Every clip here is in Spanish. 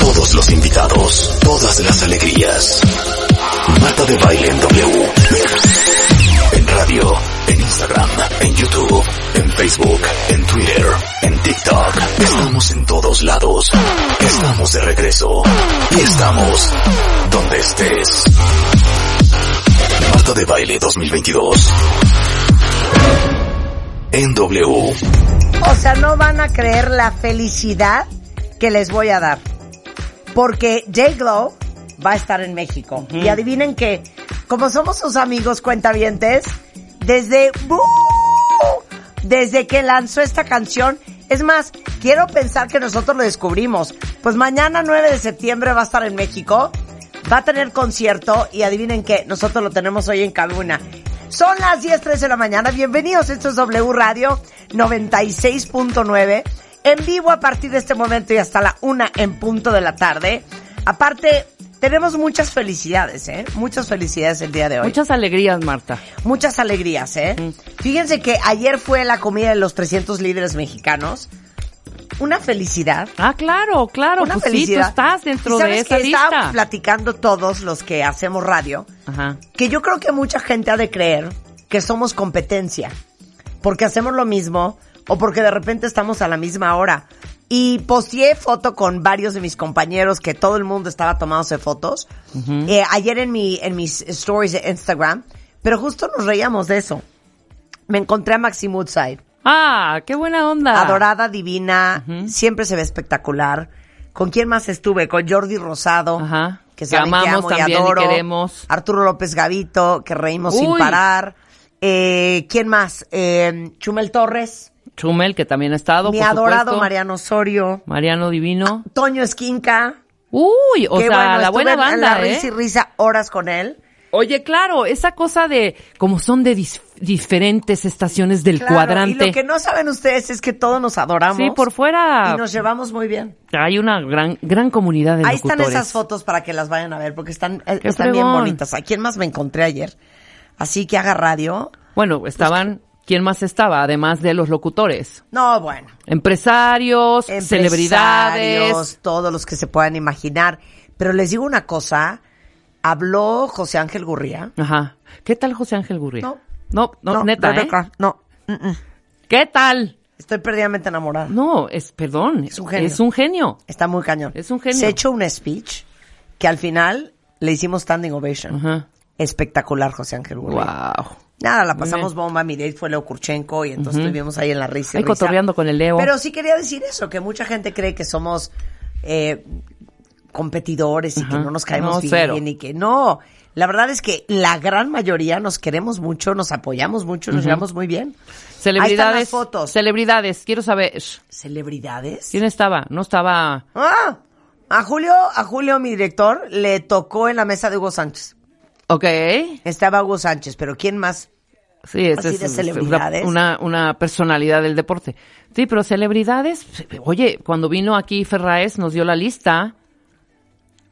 todos los invitados, todas las alegrías. Marta de Baile en W. En radio, en Instagram, en YouTube, en Facebook, en Twitter, en TikTok. Estamos en todos lados. Estamos de regreso. Y estamos donde estés. Marta de Baile 2022. En W. O sea, no van a creer la felicidad que les voy a dar. Porque J Glow va a estar en México. Y adivinen que, como somos sus amigos cuentavientes, desde, ¡uh! desde que lanzó esta canción, es más, quiero pensar que nosotros lo descubrimos. Pues mañana 9 de septiembre va a estar en México, va a tener concierto y adivinen que nosotros lo tenemos hoy en Cabuna. Son las 10.13 de la mañana, bienvenidos, esto es W Radio 96.9, en vivo a partir de este momento y hasta la una en punto de la tarde. Aparte, tenemos muchas felicidades, ¿eh? Muchas felicidades el día de hoy. Muchas alegrías, Marta. Muchas alegrías, ¿eh? Fíjense que ayer fue la comida de los 300 líderes mexicanos. Una felicidad. Ah, claro, claro. Una pues sí, felicidad. tú estás dentro ¿Y de sabes esa que estábamos lista. platicando todos los que hacemos radio, Ajá. que yo creo que mucha gente ha de creer que somos competencia, porque hacemos lo mismo o porque de repente estamos a la misma hora. Y posteé foto con varios de mis compañeros que todo el mundo estaba tomándose fotos. Eh, ayer en mi, en mis stories de Instagram, pero justo nos reíamos de eso. Me encontré a Maxi Woodside. Ah, qué buena onda. Adorada, divina, siempre se ve espectacular. ¿Con quién más estuve? Con Jordi Rosado, Ajá. que Que saben que amo y también y adoro. queremos. Arturo López Gavito, que reímos sin parar. Eh, ¿Quién más? Eh, Chumel Torres, Chumel, que también ha estado, mi por adorado supuesto. Mariano Osorio, Mariano Divino. Toño Esquinca. Uy, o que sea, bueno, la buena en- en banda, la ¿eh? risa y risa horas con él. Oye, claro, esa cosa de como son de dis- diferentes estaciones del Claro, cuadrante. Y lo que no saben ustedes es que todos nos adoramos. Sí, por fuera Y nos llevamos muy bien. hay una gran gran comunidad de Ahí están esas fotos para que las vayan a ver porque están, eh, están bien bonitas. ¿A quién más me encontré ayer? Así que haga radio. Bueno, estaban ¿quién más estaba además de los locutores? No, bueno. Empresarios, celebridades. Empresarios, Todos los que se puedan imaginar. Pero les digo una cosa. Habló José Ángel Gurría. Ajá. ¿Qué tal José Ángel Gurría? No. No, no, neta, ¿eh? No. mm, mm. ¿Qué tal? Estoy perdidamente enamorada. No, es, perdón. Es un genio. Es un genio. Está muy cañón. Es un genio. Se echó un speech que al final le hicimos standing ovation. Ajá. Espectacular, José Ángel Gurría. Wow. Nada, la pasamos bomba. Mi date fue Leo Kurchenko y entonces estuvimos ahí en la risa. Ahí cotorreando con el Leo. Pero sí quería decir eso, que mucha gente cree que somos eh, competidores y que no nos caemos No, bien cero. y que no. La verdad es que la gran mayoría nos queremos mucho, nos apoyamos mucho, nos llevamos muy bien. Celebridades. Ahí están las fotos. Celebridades. Quiero saber. ¿Celebridades? ¿Quién estaba? No estaba. Ah, a Julio, a Julio, mi director, le tocó en la mesa de Hugo Sánchez. Ok. Estaba Hugo Sánchez, pero ¿quién más? Sí, Así es de es celebridades. Una, una personalidad del deporte. Sí, pero celebridades. Oye, cuando vino aquí Ferraes nos dio la lista.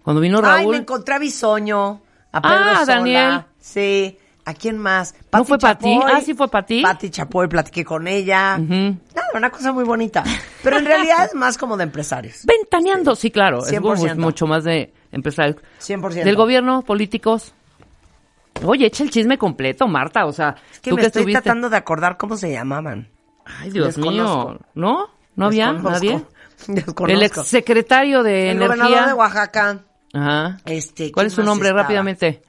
Cuando vino Ay, Raúl. me encontré a Bisoño, a Pedro Ah, Sola. Daniel. Sí. ¿A quién más? ¿No fue Pati? Chapoy. Ah, sí fue Pati. Pati Chapoy, platiqué con ella. Ujú. Nada, una cosa muy bonita. Pero en realidad es más como de empresarios. Ventaneando, sí, claro. Es 100%. mu- mucho más de empresarios. 100%. Del gobierno, políticos. Oye, echa el chisme completo, Marta. O sea, Que tú me que estoy estuviste. tratando de acordar cómo se llamaban. Ay, Dios Desconozco. mío. ¿No? ¿No había Desconozco. nadie? Desconozco. El exsecretario de El gobernador de Oaxaca. Ajá. Este, ¿Cuál ¿quién es su nombre estaba? rápidamente?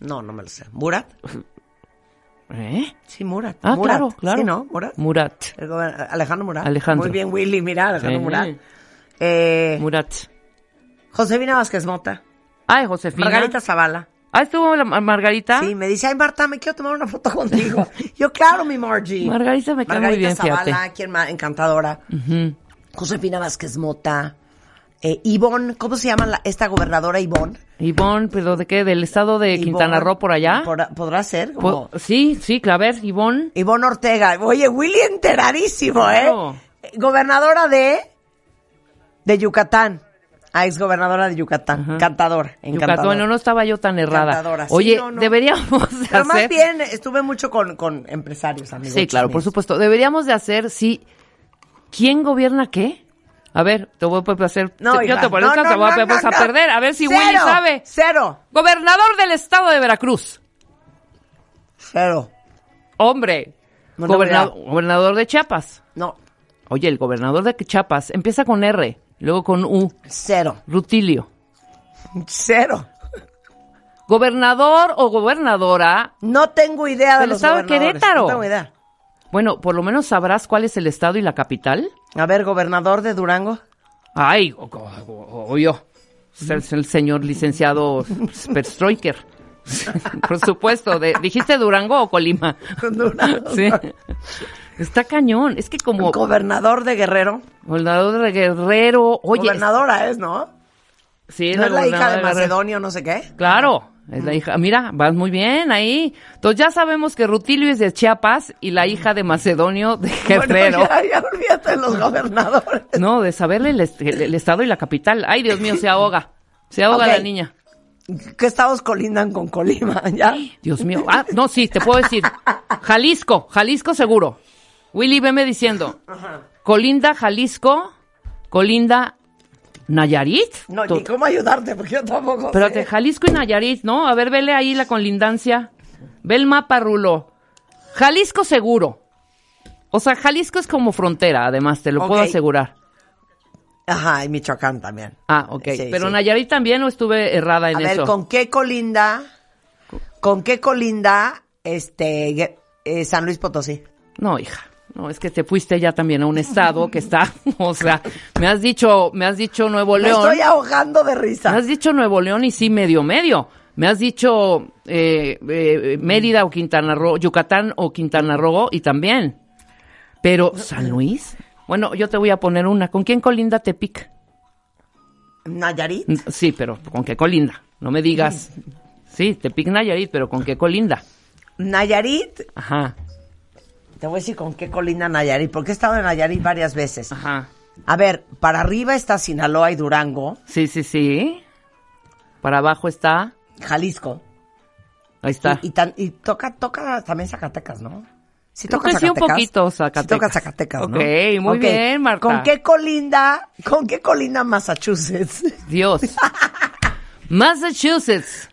No, no me lo sé. ¿Murat? ¿Eh? Sí, Murat. Ah, Murat. claro, claro. Sí, ¿no? ¿Murat? Murat. El Alejandro Murat. Alejandro. Muy bien, Willy, mira, Alejandro Sí. Murat. Eh, Murat. Josefina Vázquez Mota. Ay, Josefina. Margarita Zavala. Ah, estuvo la Mar- Margarita. Sí, me dice, ay Marta, me quiero tomar una foto contigo. Yo, claro, mi Margie. Margarita me cae muy Margarita bien, Zavala, fíjate. quien más, encantadora. Josefina Vázquez Mota. Eh, Ivonne, ¿cómo se llama la- esta gobernadora Ivonne? Ivonne, pero ¿de qué? ¿Del estado de Quintana Roo por allá? ¿podrá- ¿Podrá ser? Sí, sí, a ver, Ivonne. Ivonne Ortega. Oye, Willy enteradísimo, Claro. ¿eh? Gobernadora de... De Yucatán. Ah, ex gobernadora de Yucatán. Ajá. Cantadora. Encantadora. Yucatán, no, no estaba yo tan errada. Encantadora. Sí, Oye, no, no. deberíamos de Pero más hacer... bien estuve mucho con, con empresarios, amigos. Sí, claro, por supuesto. Deberíamos de hacer, sí. ¿Quién gobierna qué? A ver, te voy a hacer. No, yo te voy no, te voy a, no, vamos no, a no. perder. A ver si Cero, Willy sabe. Cero. Gobernador del estado de Veracruz. Cero. Hombre. No, no, Goberna- mira. gobernador de Chiapas. No, Oye, el gobernador de Chiapas empieza con R, luego con U. cero. Rutilio. Cero. Gobernador o gobernadora. No tengo idea de Del los estado de. Querétaro. No tengo idea. Bueno, por lo menos sabrás cuál es el estado y la capital. A ver, gobernador de Durango. Ay, obvio. Es el señor licenciado Perstroiker. Por supuesto. De, ¿Dijiste Durango o Colima? Durango. Sí. Está cañón. Es que como Gobernador de Guerrero. gobernador de Guerrero. Oye, Gobernadora es, ¿no? sí, ¿No es la hija de. Macedonio, no sé qué? Claro, es la hija. Mira, vas muy bien ahí. Entonces ya sabemos que Rutilio es de Chiapas y la hija de Macedonio de Guerrero. Bueno, ya, ya olvídate de los gobernadores. No, de saberle el, est- el- el estado y la capital. Ay, Dios mío, se ahoga. Se ahoga la niña. ¿Qué estados colindan con Colima? ¿Ya? Dios mío. Ah, no, sí, te puedo decir. Jalisco, Jalisco seguro. Willy, veme diciendo. Colinda, Jalisco, Colinda, Nayarit. No, ni cómo ayudarte, porque yo tampoco Espérate, sé. Jalisco y Nayarit, ¿no? A ver, vele ahí la colindancia. Ve el mapa, Rulo. Jalisco seguro. O sea, Jalisco es como frontera, además, te lo puedo asegurar. Ajá, y Michoacán también. Ah, ok. Sí, Pero sí. Nayarit también o estuve errada en A ver, eso. ¿con qué colinda? ¿Con qué colinda este eh, San Luis Potosí? No, hija. No, es que te fuiste ya también a un estado que está, o sea, me has dicho, me has dicho Nuevo Me León. estoy ahogando de Me risa. has dicho Nuevo León y sí, medio, medio. Me has dicho eh, eh, Mérida o Quintana Roo, Yucatán o Quintana Roo y también. Pero, ¿San Luis? Bueno, yo te voy a poner una. ¿Con quién colinda Tepic? Nayarit. Mm, Sí, pero ¿con qué colinda? No me digas. Sí, Tepic Nayarit, pero ¿con qué colinda? Nayarit. Ajá, Te voy a decir con qué colinda Nayarit, porque he estado en Nayarit varias veces. ajá. A ver, para arriba está Sinaloa y Durango, Sí, sí, sí. Para abajo está. Jalisco. Ahí está. Y, y tan- y toca, toca también Zacatecas, ¿no? Sí toca que sí, un Zacatecas. poquito Sí Zacatecas. toca Zacatecas, ¿no? Ok, muy bien, Marta. ¿Con qué colinda, con qué colinda Massachusetts? Dios. Massachusetts.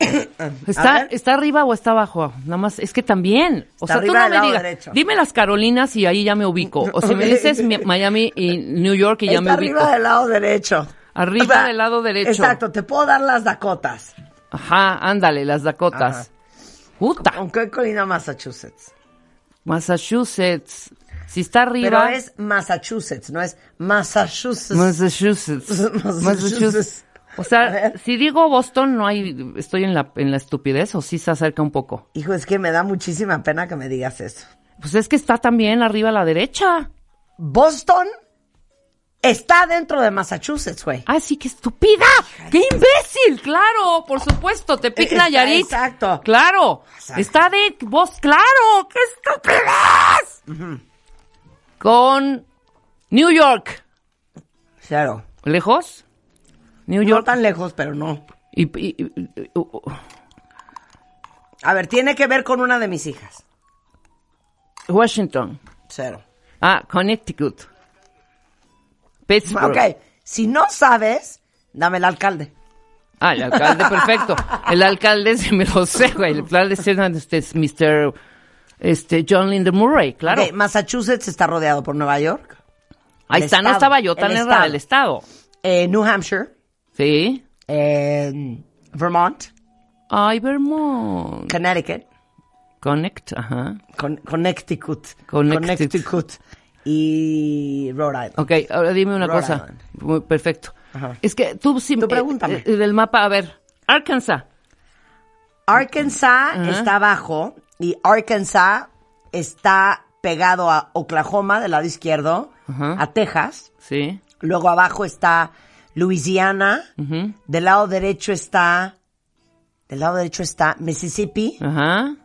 ¿Está. ¿Está arriba o está abajo? Nada más, es que también. O Está sea, tú no me lado digas. derecho. Dime las Carolinas y ahí ya me ubico. O si me dices mi- Miami y New York y ya Está me ubico. arriba del lado derecho. Arriba del lado derecho. Exacto, te puedo dar las Dakotas. Ajá, ándale, las Dakotas. Puta. ¿Con qué colina Massachusetts? Massachusetts. Si está arriba. Pero es Massachusetts, no es Massachusetts. Massachusetts. Massachusetts. Massachusetts. O sea, si digo Boston, no hay, estoy en la, en la estupidez o sí se acerca un poco. Hijo, es que me da muchísima pena que me digas eso. Pues es que está también arriba a la derecha. Boston está dentro de Massachusetts, güey. ¡Ah, sí, qué estúpida! ¡Qué imbécil! Claro, por supuesto, te pica Nayarit. exacto. Claro. Exacto. Está de vos, claro. ¡Qué estupidez! Con New York. Cero. ¿Lejos? New No York. tan lejos, pero no. Y, y- y- y- uh, uh, A ver, tiene que ver con una de mis hijas. Washington. Cero. Ah, Connecticut. Pittsburgh. Ok, si no sabes, dame el alcalde. Ah, el alcalde, perfecto. El alcalde se me lo sé, güey. El alcalde es este, Mr. Este, John Linder Murray, claro. Massachusetts está rodeado por Nueva York. Ahí el está, no estaba yo tan errada, el estado. eh, New Hampshire. Sí. eh, Vermont. Ay, Vermont. Connecticut. Connect, ajá. Con- Connecticut. Connecticut. Connecticut. Y Rhode Island. Ok, ahora dime una Rhode cosa. Island. Muy perfecto. Ajá. Es que tú sí... Tú eh, pregúntame. eh, del mapa, a ver. Arkansas. Arkansas Ajá. está abajo y Arkansas está pegado a Oklahoma del lado izquierdo, Ajá. a Texas. Sí. Luego abajo está Louisiana. Ujú. Del lado derecho está, del lado derecho está Mississippi. Ajá.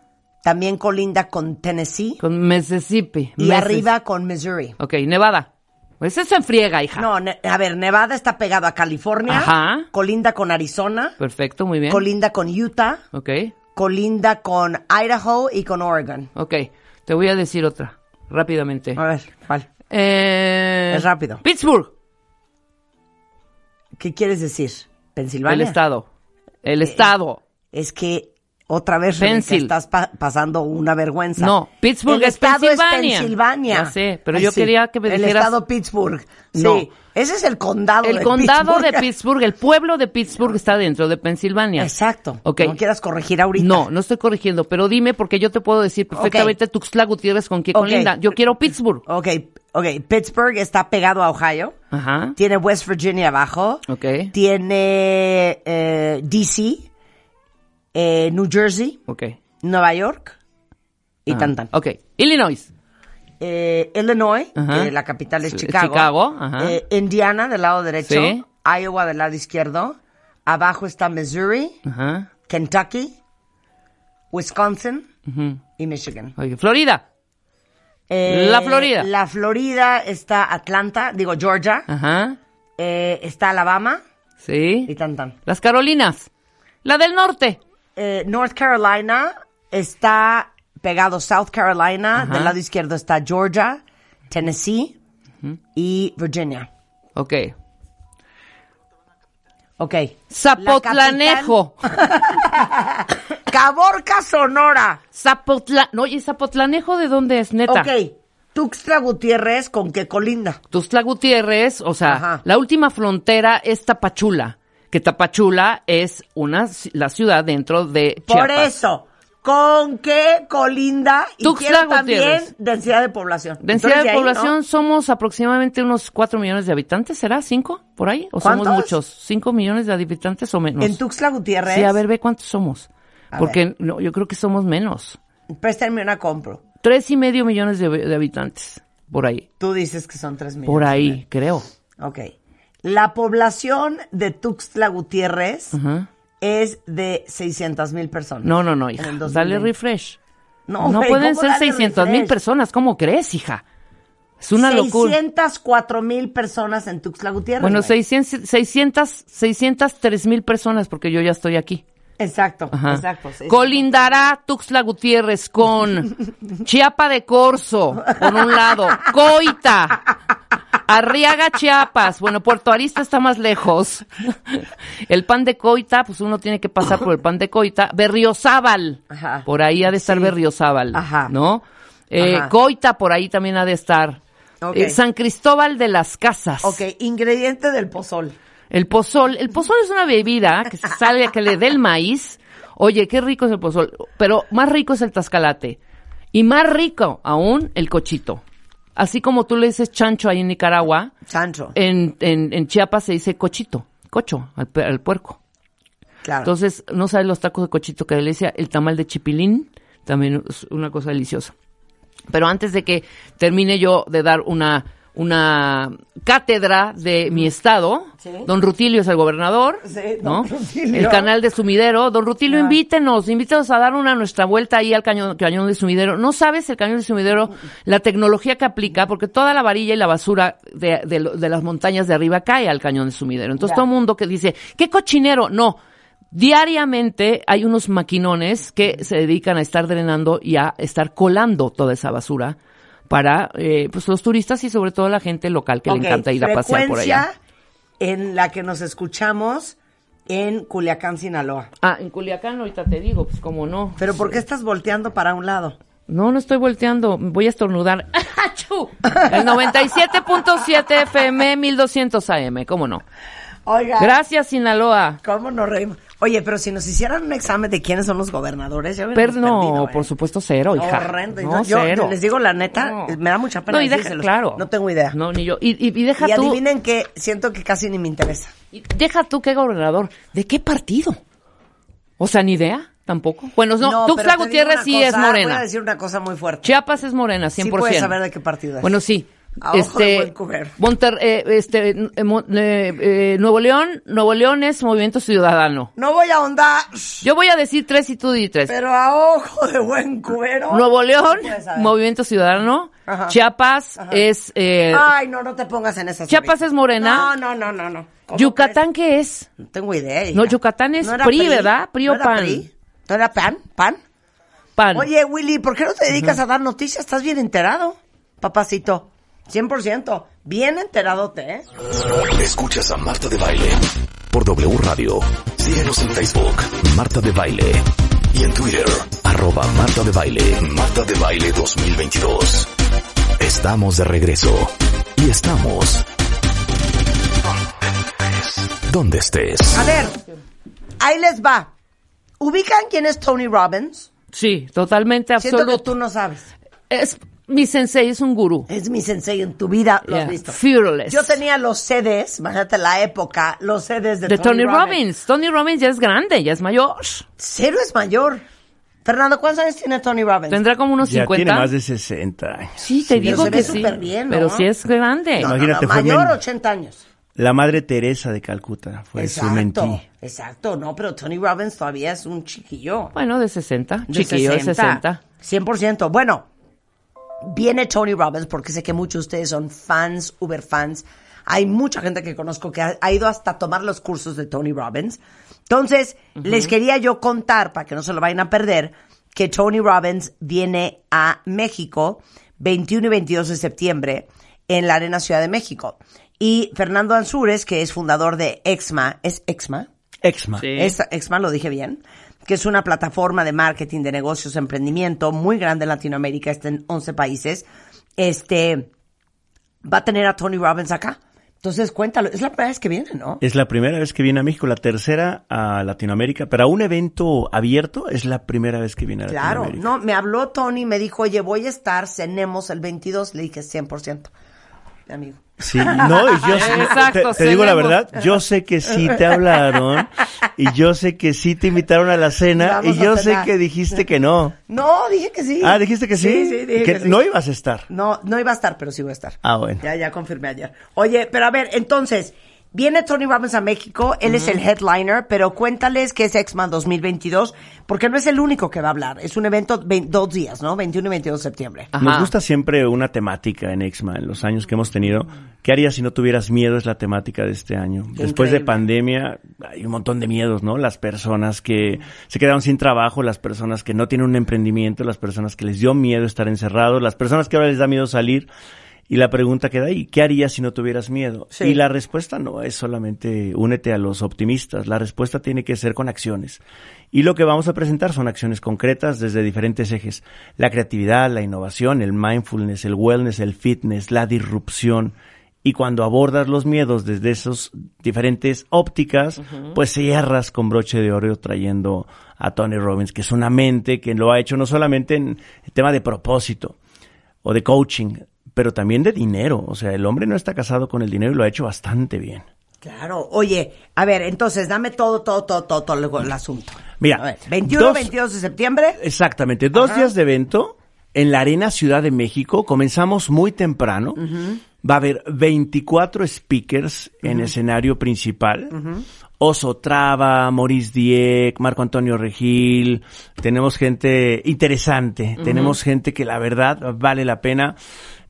También colinda con Tennessee. Con Mississippi. Y arriba con Missouri. Ok, Nevada. Pues ese se enfriega, hija. No, a ver, Nevada está pegado a California. Ajá. Colinda con Arizona. Perfecto, muy bien. Colinda con Utah. ok, Colinda con Idaho y con Oregon. ok. Te voy a decir otra, rápidamente. A ver, ¿cuál? Eh, Es rápido. Pittsburgh, ¿Qué quieres decir? ¿Pensilvania? el estado. El Eh, estado. Es que otra vez Rebeca, estás pa- pasando una vergüenza. No, Pittsburgh el es estado Pensilvania. es Pensilvania. Ya sé, pero yo quería que me El dijeras- estado Pittsburgh. No. Sí, ese es el condado El de condado de Pittsburgh. Pittsburgh, el pueblo de Pittsburgh está dentro de Pensilvania. Exacto. Ok. No quieras corregir ahorita. No, no estoy corrigiendo, pero dime porque yo te puedo decir perfectamente Tuxtla Gutiérrez con qué Ok. colinda. Yo quiero Pittsburgh. Ok, ok. Pittsburgh está pegado a Ohio. Ajá. Tiene West Virginia abajo. Ok. Tiene eh, DC, eh, New Jersey, Ok. Nueva York y Ah, tan tan. Ok. Illinois. Eh, Illinois, Ajá. la capital es Chicago. Chicago, ajá. Eh, Indiana del lado derecho. Sí. Iowa del lado izquierdo. Abajo está Missouri, Ajá. Kentucky, Wisconsin Ujú. y Michigan. Ok, Florida. Eh, La Florida. La Florida está Atlanta, digo Georgia. Ajá. Eh, está Alabama Sí. y tan tan. Las Carolinas. La del norte. Eh, North Carolina está pegado South Carolina. Ajá. Del lado izquierdo está Georgia, Tennessee y Virginia. Ok. Ok. Zapotlanejo. Caborca, Sonora. Zapotla... No, oye, Zapotlanejo de dónde es, neta? Ok. Tuxtla Gutiérrez, ¿con qué colinda? Tuxtla Gutiérrez, o sea, Ajá. la última frontera es Tapachula, que Tapachula es una la ciudad dentro de Por Chiapas. eso. ¿Con qué colinda? Y quiero también densidad de población. Densidad Entonces, de ahí, población ¿no? somos aproximadamente unos 4 millones de habitantes, ¿será? ¿Cinco? ¿Por ahí? ¿O somos ¿Cuántos? muchos? ¿Cinco millones de habitantes o menos? En Tuxtla Gutiérrez. Sí, a ver, ve cuántos somos. A Porque no, yo creo que somos menos. Préstame una compro. Tres y medio millones de, de habitantes, por ahí. Tú dices que son tres millones. Por ahí, creo. Ok. La población de Tuxtla Gutiérrez Ajá. es de 600 mil personas. No, no, no, hija. Dale 2020. refresh. No, No güey, pueden ¿cómo ser darle 600 mil personas. ¿Cómo crees, hija? Es una locura. 604 mil personas en Tuxtla Gutiérrez. Bueno, güey. 600, 600, 603 mil personas porque yo ya estoy aquí. Exacto, Ajá. exacto. sí. Colindará Tuxtla Gutiérrez con Chiapa de Corzo, por un lado, Coita, Arriaga Chiapas, bueno, Puerto Arista está más lejos. El pan de Coita, pues uno tiene que pasar por el pan de Coita. Berriozábal, Ajá. por ahí ha de estar Sí. Berriozábal, Ajá. ¿no? Eh. Coita, por ahí también ha de estar. Eh, San Cristóbal de las Casas. Ok, ingrediente del pozol. El pozol, el pozol es una bebida que se sale a que le dé el maíz. Oye, qué rico es el pozol, pero más rico es el tascalate. Y más rico aún el cochito. Así como tú le dices chancho ahí en Nicaragua, Chancho. en, en, en Chiapas se dice cochito, cocho, al, al puerco. claro. Entonces, no sabes los tacos de cochito que delicia, el tamal de chipilín, también es una cosa deliciosa. Pero antes de que termine yo de dar una, una cátedra de mi estado, Sí. don Rutilio es el gobernador, Sí, ¿no? don Rutilio. El canal de Sumidero, don Rutilio, invítenos, invítenos a dar una nuestra vuelta ahí al cañón, cañón de Sumidero. No sabes el cañón de Sumidero, la tecnología que aplica, porque toda la varilla y la basura de, de las montañas de arriba cae al cañón de Sumidero. Entonces Ya. todo el mundo que dice, ¿qué cochinero? No. Diariamente hay unos maquinones que se dedican a estar drenando y a estar colando toda esa basura para eh, pues los turistas y sobre todo la gente local que le encanta ir a pasear por allá. en la que nos escuchamos en Culiacán, Sinaloa. Ah, en Culiacán ahorita te digo, pues cómo no. Pero ¿por qué estás volteando para un lado? No, no estoy volteando, voy a estornudar. ¡Achú! El 97.7 FM 1200 AM, cómo no. Oiga. Gracias, Sinaloa. ¿Cómo nos reímos? Oye, pero si nos hicieran un examen de quiénes son los gobernadores, ya Pero no, perdido, ¿eh? por supuesto, cero, hija. Horrendo. No, yo, cero. les digo la neta, No. me da mucha pena No, y deja, claro. No tengo idea. No, ni yo. Y, y- y deja y tú. adivinen que siento que casi ni me interesa. y deja tú qué gobernador. ¿De qué partido? O sea, ni idea, tampoco. Bueno, no, pero Tuxtla Gutiérrez sí cosa, es Voy a morena. decir una cosa muy fuerte. Chiapas es morena, 100%. Sí puedes saber de qué partido es. Bueno, sí. A ojo este, de buen cubero. Monter- eh, este, eh, Mo- eh, eh, Nuevo León, Nuevo León es Movimiento Ciudadano. No voy a ahondar, Yo voy a decir tres y tú di tres. pero a ojo de buen cubero. Nuevo León. Movimiento Ciudadano. Ajá. Chiapas es, eh, Ay, no, no te pongas en esas. Chiapas ahorita. es morena. No, no, no, no, no. ¿Cómo Yucatán, ¿qué es? No tengo idea. hija. No, Yucatán es PRI, ¿verdad? PRI o ¿No era PAN. PRI? ¿No era PAN? ¿PAN? Pan. Oye, Willy, ¿por qué no te dedicas a dar noticias? ¿Estás bien enterado, papacito? 100%. Bien enteradote, ¿eh? Escuchas a Marta de Baile por W Radio. Síguenos en Facebook, Marta de Baile. Y en Twitter, arroba Marta de Baile, Marta de Baile 2022. Estamos de regreso. Y estamos... Donde estés. A ver, ahí les va. ¿Ubican quién es Tony Robbins? Sí, totalmente Siento que absoluto. tú no sabes. Es, mi sensei es un gurú. Es mi sensei en tu vida, lo has Yeah. visto. Fearless. Yo tenía los CDs, imagínate la época, los CDs de, de Tony Robbins. Tony Robbins ya es grande, ya es mayor. Cero es mayor. Fernando, ¿cuántos años tiene Tony Robbins? Tendrá como unos Ya 50. tiene más de 60 años. Sí, te digo que sí. súper bien, ¿no? Pero sí es grande. No, Imagínate, no, mayor, men- 80 años. La madre Teresa de Calcuta fue su mentí. Exacto, exacto. No, pero Tony Robbins todavía es un chiquillo. Bueno, de 60. De Chiquillo de 60. 100%. Bueno, viene Tony Robbins porque sé que muchos de ustedes son fans, uber fans. Hay mucha gente que conozco que ha, ha ido hasta tomar los cursos de Tony Robbins. Entonces, les quería yo contar, para que no se lo vayan a perder, que Tony Robbins viene a México 21 y 22 de septiembre en la Arena Ciudad de México. Y Fernando Ansúrez, que es fundador de Exma, ¿es Exma? Exma. Sí. Es Exma, lo dije bien, que es una plataforma de marketing de negocios, emprendimiento muy grande en Latinoamérica, está en 11 países. Este va a tener a Tony Robbins acá. Entonces, cuéntalo, es la primera vez que viene, ¿no? Es la primera vez que viene a México, la tercera a Latinoamérica, pero a un evento abierto es la primera vez que viene a Claro, Latinoamérica. no, me habló Tony, me dijo, oye, voy a estar, cenemos el 22, le dije 100%, mi amigo. Sí, no, y yo Exacto, te, te digo la verdad, yo sé que sí te hablaron y yo sé que sí te invitaron a la cena Vamos y yo sé que dijiste que no. No, dije que sí. Ah, dijiste que sí. Sí, sí, dije que, sí. no ibas a estar. No, no iba a estar, pero sí voy a estar. Ah, bueno. Ya, ya confirmé ayer. Oye, pero a ver, entonces, viene Tony Robbins a México, él es el headliner, pero cuéntales que es X-Man 2022, porque no es el único que va a hablar. Es un evento dos días, ¿no? 21 y 22 de septiembre. Ajá. Nos gusta siempre una temática en Exma, en los años que hemos tenido. ¿Qué harías si no tuvieras miedo? Es la temática de este año. Después de pandemia hay un montón de miedos, ¿no? Las personas que se quedaron sin trabajo, las personas que no tienen un emprendimiento, las personas que les dio miedo estar encerrados, las personas que ahora les da miedo salir. Y la pregunta queda ahí, ¿qué harías si no tuvieras miedo? Sí. Y la respuesta no es solamente únete a los optimistas, la respuesta tiene que ser con acciones. Y lo que vamos a presentar son acciones concretas desde diferentes ejes. La creatividad, la innovación, el mindfulness, el wellness, el fitness, la disrupción. Y cuando abordas los miedos desde esos diferentes ópticas, pues cierras con broche de oro trayendo a Tony Robbins, que es una mente que lo ha hecho no solamente en el tema de propósito, o de coaching, pero también de dinero. O sea, el hombre no está casado con el dinero y lo ha hecho bastante bien. Claro. Oye, a ver, entonces, dame todo, todo, todo, todo, todo el, asunto. Mira, A ver, 21, dos- 22 de septiembre. Exactamente, dos Ajá. días de evento en la Arena Ciudad de México. Comenzamos muy temprano. Va a haber 24 speakers en escenario principal. Oso Traba, Maurice Dieck, Marco Antonio Regil. Tenemos gente interesante. Tenemos gente que la verdad vale la pena.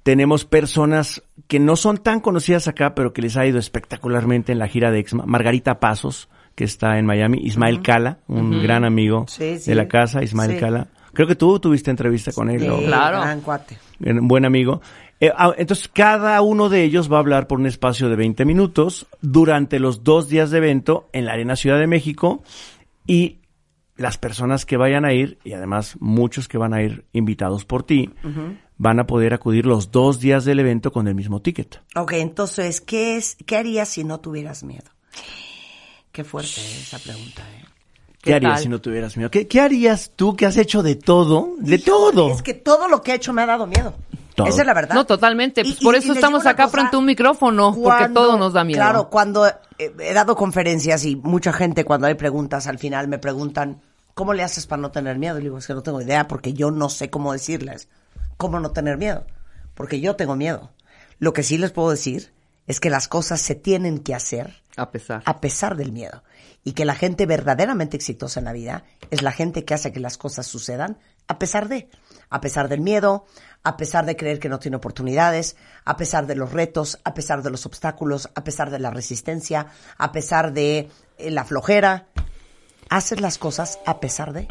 Tenemos personas que no son tan conocidas acá, pero que les ha ido espectacularmente en la gira de Exma. Margarita Pasos, que está en Miami. Ismael Cala, un gran amigo Sí, sí. de la casa, Ismael Sí. Cala. Creo que tú tuviste entrevista con él, Claro. Gran cuate. Un buen amigo. Eh, ah, entonces, cada uno de ellos va a hablar por un espacio de 20 minutos durante los dos días de evento en la Arena Ciudad de México y las personas que vayan a ir, y además muchos que van a ir invitados por ti, van a poder acudir los dos días del evento con el mismo ticket. Ok, entonces, ¿qué es, qué harías si no tuvieras miedo? Qué fuerte esa pregunta, ¿eh? ¿Qué, ¿Qué harías si no tuvieras miedo? ¿Qué, qué harías tú que has hecho de todo? De todo. Es que todo lo que he hecho me ha dado miedo. Todo. Esa es la verdad. No, totalmente. Pues por eso estamos acá cosa, frente a un micrófono, porque todo nos da miedo. Claro, cuando he dado conferencias y mucha gente cuando hay preguntas al final me preguntan, ¿cómo le haces para no tener miedo? Y digo, es que no tengo idea porque yo no sé cómo decirles cómo no tener miedo, porque yo tengo miedo. Lo que sí les puedo decir es que las cosas se tienen que hacer A pesar. a pesar del miedo. Y que la gente verdaderamente exitosa en la vida es la gente que hace que las cosas sucedan a pesar de, a pesar del miedo, a pesar de creer que no tiene oportunidades, a pesar de los retos, a pesar de los obstáculos, a pesar de la resistencia, a pesar de eh, la flojera. Haces las cosas a pesar de.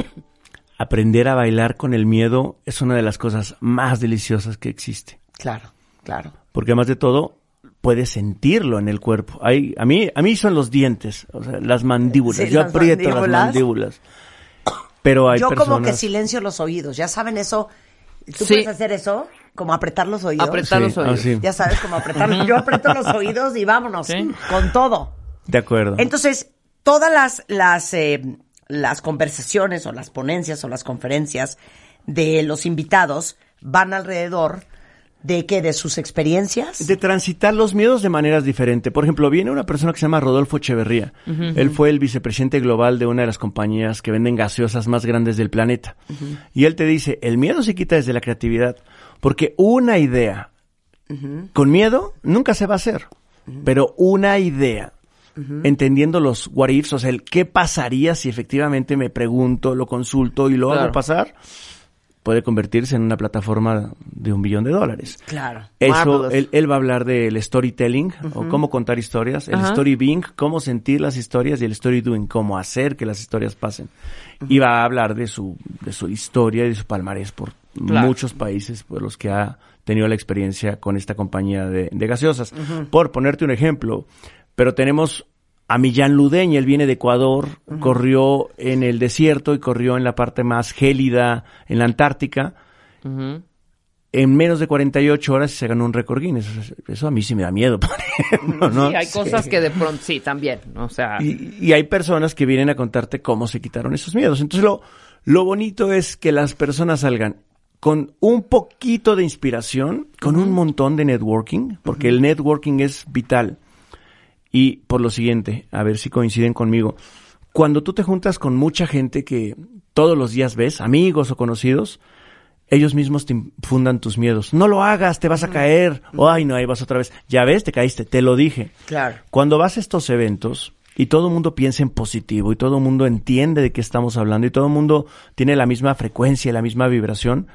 Aprender a bailar con el miedo es una de las cosas más deliciosas que existe. Claro, claro. Porque además de todo, puedes sentirlo en el cuerpo. Hay, a mí, a mí son los dientes, o sea, las mandíbulas. Sí, Yo las aprieto las mandíbulas. Pero hay Yo personas. como que silencio los oídos. ¿Ya saben eso? ¿Tú Sí. puedes hacer eso? Como apretar los oídos. Apretar los Sí, ah, oídos. sí. Ya sabes, como apretar. Yo aprieto los oídos y vámonos. Sí. Con todo. De acuerdo. Entonces, todas las, las, eh, las conversaciones o las ponencias o las conferencias de los invitados van alrededor de qué, de sus experiencias. de transitar los miedos de maneras diferentes. Por ejemplo, viene una persona que se llama Rodolfo Echeverría. Él fue el vicepresidente global de una de las compañías que venden gaseosas más grandes del planeta. Y él te dice, el miedo se quita desde la creatividad, porque una idea con miedo nunca se va a hacer, pero una idea entendiendo los what ifs, o sea, el qué pasaría si efectivamente me pregunto, lo consulto y lo hago pasar, puede convertirse en una plataforma de un billón de dólares. Claro. Eso, él, él va a hablar del storytelling, o cómo contar historias, el Ajá. story being, cómo sentir las historias, y el story doing, cómo hacer que las historias pasen. Y va a hablar de su, de su historia y de su palmarés por Claro. muchos países por los que ha tenido la experiencia con esta compañía de, de gaseosas. Por ponerte un ejemplo, pero tenemos a Millán Ludeña, él viene de Ecuador, corrió en el desierto y corrió en la parte más gélida, en la Antártica en menos de 48 horas se ganó un récord Guinness. Eso a mí sí me da miedo, por ejemplo, ¿no? Sí, hay cosas que de pronto sí, también. O sea, Y, y hay personas que vienen a contarte cómo se quitaron esos miedos. Entonces lo, lo bonito es que las personas salgan con un poquito de inspiración, con un montón de networking, porque el networking es vital. Y por lo siguiente, a ver si coinciden conmigo, cuando tú te juntas con mucha gente que todos los días ves, amigos o conocidos, ellos mismos te infundan tus miedos. No lo hagas, te vas a caer. O, ay, no, ahí vas otra vez. Ya ves, te caíste, te lo dije. Claro. Cuando vas a estos eventos y todo el mundo piensa en positivo y todo el mundo entiende de qué estamos hablando y todo el mundo tiene la misma frecuencia y la misma vibración,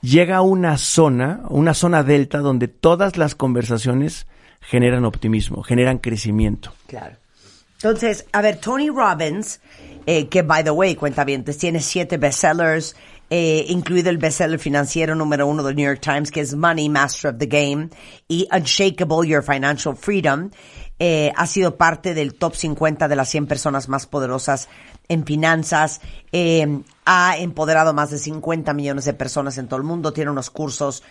llega a una zona, una zona delta donde todas las conversaciones generan optimismo, generan crecimiento. Claro. Entonces, a ver, Tony Robbins, eh, que by the way, cuenta bien, tiene siete bestsellers, eh, incluido el bestseller financiero número uno del New York Times, que es Money Master of the Game, y Unshakable Your Financial Freedom. Eh, ha sido parte del top 50 de las 100 personas más poderosas en finanzas. Eh, ha empoderado más de 50 millones de personas en todo el mundo. Tiene unos cursos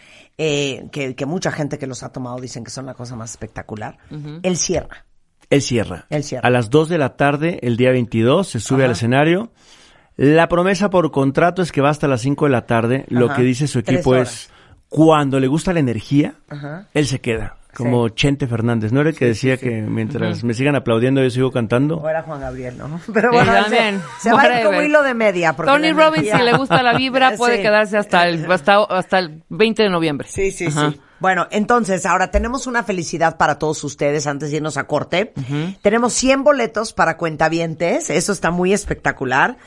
eh, que, que mucha gente que los ha tomado dicen que son la cosa más espectacular. Él cierra. Él cierra. Él cierra. A las 2 de la tarde, el día 22, se sube al escenario. La promesa por contrato es que va hasta las 5 de la tarde. Lo que dice su equipo es, cuando le gusta la energía, Ajá. él se queda. Como Chente Fernández, ¿no era el que decía que mientras me sigan aplaudiendo yo sigo cantando? O era Juan Gabriel, ¿no? Pero Sí, bueno, se, también. se va a ir como hilo de media. porque Tony Robbins, si le gusta la vibra, puede Sí. quedarse hasta el, hasta, hasta el 20 de noviembre. Sí, sí, Ajá. sí. Bueno, entonces, ahora tenemos una felicidad para todos ustedes antes de irnos a corte. Tenemos 100 boletos para cuentavientes, eso está muy espectacular.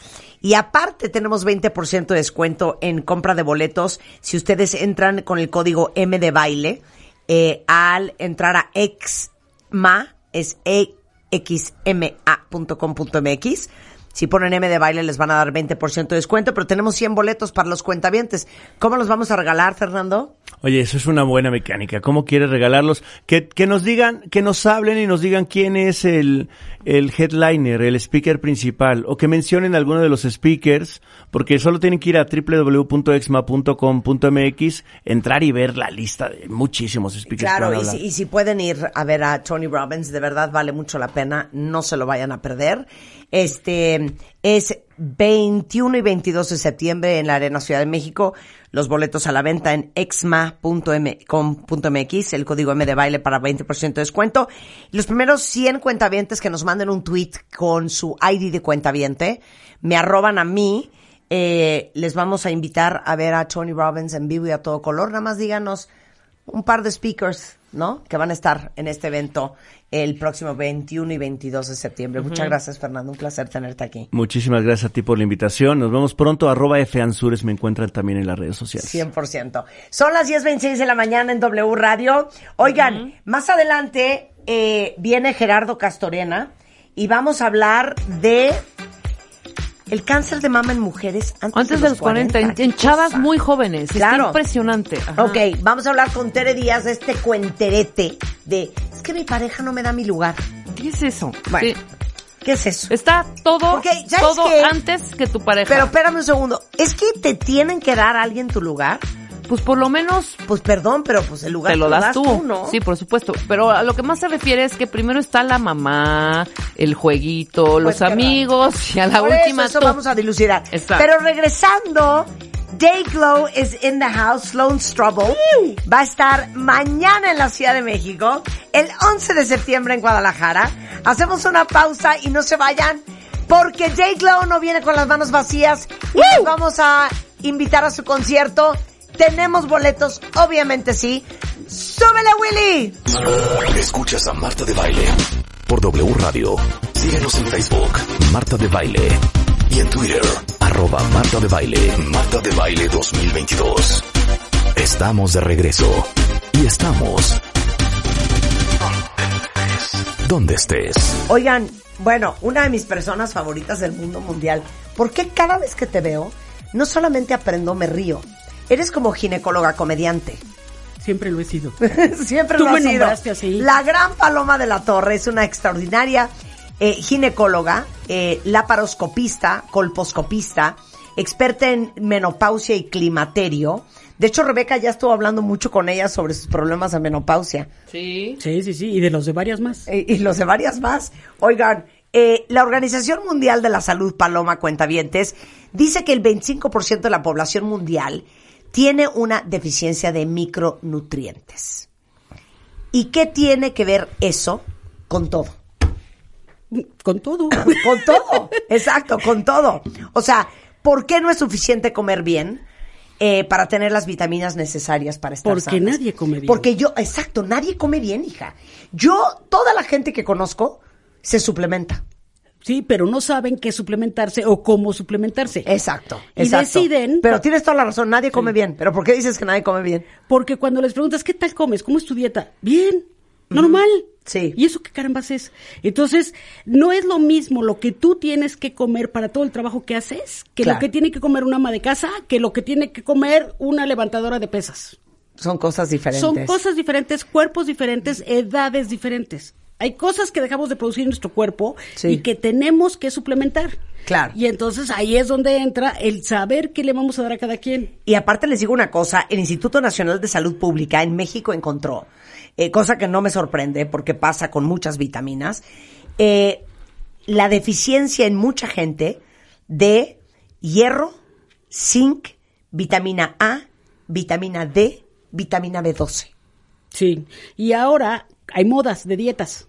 Y aparte tenemos 20% de descuento en compra de boletos si ustedes entran con el código M de baile eh, al entrar a exma, es exma.com.mx. Si ponen M de baile les van a dar 20% de descuento, pero tenemos 100 boletos para los cuentavientes. ¿Cómo los vamos a regalar, Fernando? Oye, eso es una buena mecánica. ¿Cómo quieres regalarlos? Que, que nos digan, que nos hablen y nos digan quién es el, el headliner, el speaker principal, o que mencionen alguno de los speakers, porque solo tienen que ir a www.exma.com.mx, entrar y ver la lista de muchísimos speakers. Claro, y si, y si pueden ir a ver a Tony Robbins, de verdad vale mucho la pena, no se lo vayan a perder. Este es 21 y 22 de septiembre en la Arena Ciudad de México. Los boletos a la venta en exma.com.mx, el código M de baile para 20% de descuento. Los primeros 100 cuentavientes que nos manden un tweet con su ID de cuentaviente, me arroban a mí, eh, les vamos a invitar a ver a Tony Robbins en vivo y a todo color. Nada más díganos un par de speakers ¿no? Que van a estar en este evento el próximo 21 y 22 de septiembre. Muchas gracias, Fernando. Un placer tenerte aquí. Muchísimas gracias a ti por la invitación. Nos vemos pronto. Arroba F Ansures me encuentran también en las redes sociales. 100%. Son las 10.26 de la mañana en W Radio. Oigan, más adelante eh, viene Gerardo Castorena y vamos a hablar de el cáncer de mama en mujeres antes, Antes de los 40, en, ¿Qué en chavas muy jóvenes. Claro. Está impresionante. Ajá. Ok, vamos a hablar con Tere Díaz de este cuenterete de es que mi pareja no me da mi lugar. ¿Qué es eso? Bueno, Sí. ¿Qué es eso? Está todo, Porque, ¿sabes todo antes que tu pareja. Pero espérame un segundo. ¿Es que te tienen que dar a alguien tu lugar? Pues por lo menos Pues perdón, pero pues el lugar te lo das tú. ¿no? Sí, por supuesto. Pero a lo que más se refiere es que primero está la mamá, el jueguito, los qué amigos y a la Por última eso, eso tú. vamos a dilucidar. Exacto. Pero regresando, Dayglow is in the house, Sloan Strobel. Va a estar mañana en la Ciudad de México, el 11 de septiembre en Guadalajara. Hacemos una pausa y no se vayan, porque Dayglow no viene con las manos vacías y vamos a invitar a su concierto. Tenemos boletos, obviamente sí. ¡Súbele, Willy! Escuchas a Marta de Baile por W Radio. Síguenos en Facebook, Marta de Baile. Y en Twitter, arroba Marta de Baile, Marta de Baile 2022. Estamos de regreso. Y estamos... Donde estés. Oigan, bueno, una de mis personas favoritas del mundo mundial. ¿Por qué cada vez que te veo, no solamente aprendo, me río? Eres como ginecóloga comediante. Siempre lo he sido. Siempre Tú lo me has sido. así. La gran Paloma de la Torre es una extraordinaria eh, ginecóloga, eh, laparoscopista, colposcopista, experta en menopausia y climaterio. De hecho, Rebeca ya estuvo hablando mucho con ella sobre sus problemas de menopausia. Sí. Sí, sí, sí. Y de los de varias más. Eh, y los de varias más. Oigan, eh, la Organización Mundial de la Salud, Paloma Cuentavientes, dice que el 25% de la población mundial tiene una deficiencia de micronutrientes. ¿Y qué tiene que ver eso con todo? Con todo. Con todo, exacto, con todo. O sea, ¿por qué no es suficiente comer bien eh, para tener las vitaminas necesarias para estar Porque sanas? nadie come bien. Porque yo, exacto, nadie come bien, hija. Yo, toda la gente que conozco se suplementa. Sí, pero no saben qué suplementarse o cómo suplementarse. Exacto, Y exacto. deciden- Pero tienes toda la razón, nadie come bien. ¿Pero por qué dices que nadie come bien? Porque cuando les preguntas, ¿qué tal comes? ¿Cómo es tu dieta? Bien, normal. Sí. ¿Y eso qué carambas es? Entonces, no es lo mismo lo que tú tienes que comer para todo el trabajo que haces que Claro. lo que tiene que comer una ama de casa, que lo que tiene que comer una levantadora de pesas. Son cosas diferentes. Son cosas diferentes, cuerpos diferentes, edades diferentes. Hay cosas que dejamos de producir en nuestro cuerpo Sí. y que tenemos que suplementar. Claro. Y entonces ahí es donde entra el saber qué le vamos a dar a cada quien. Y aparte les digo una cosa, el Instituto Nacional de Salud Pública en México encontró, eh, cosa que no me sorprende porque pasa con muchas vitaminas, eh, la deficiencia en mucha gente de hierro, zinc, vitamina A, vitamina D, vitamina B12. Sí. Y ahora hay modas de dietas.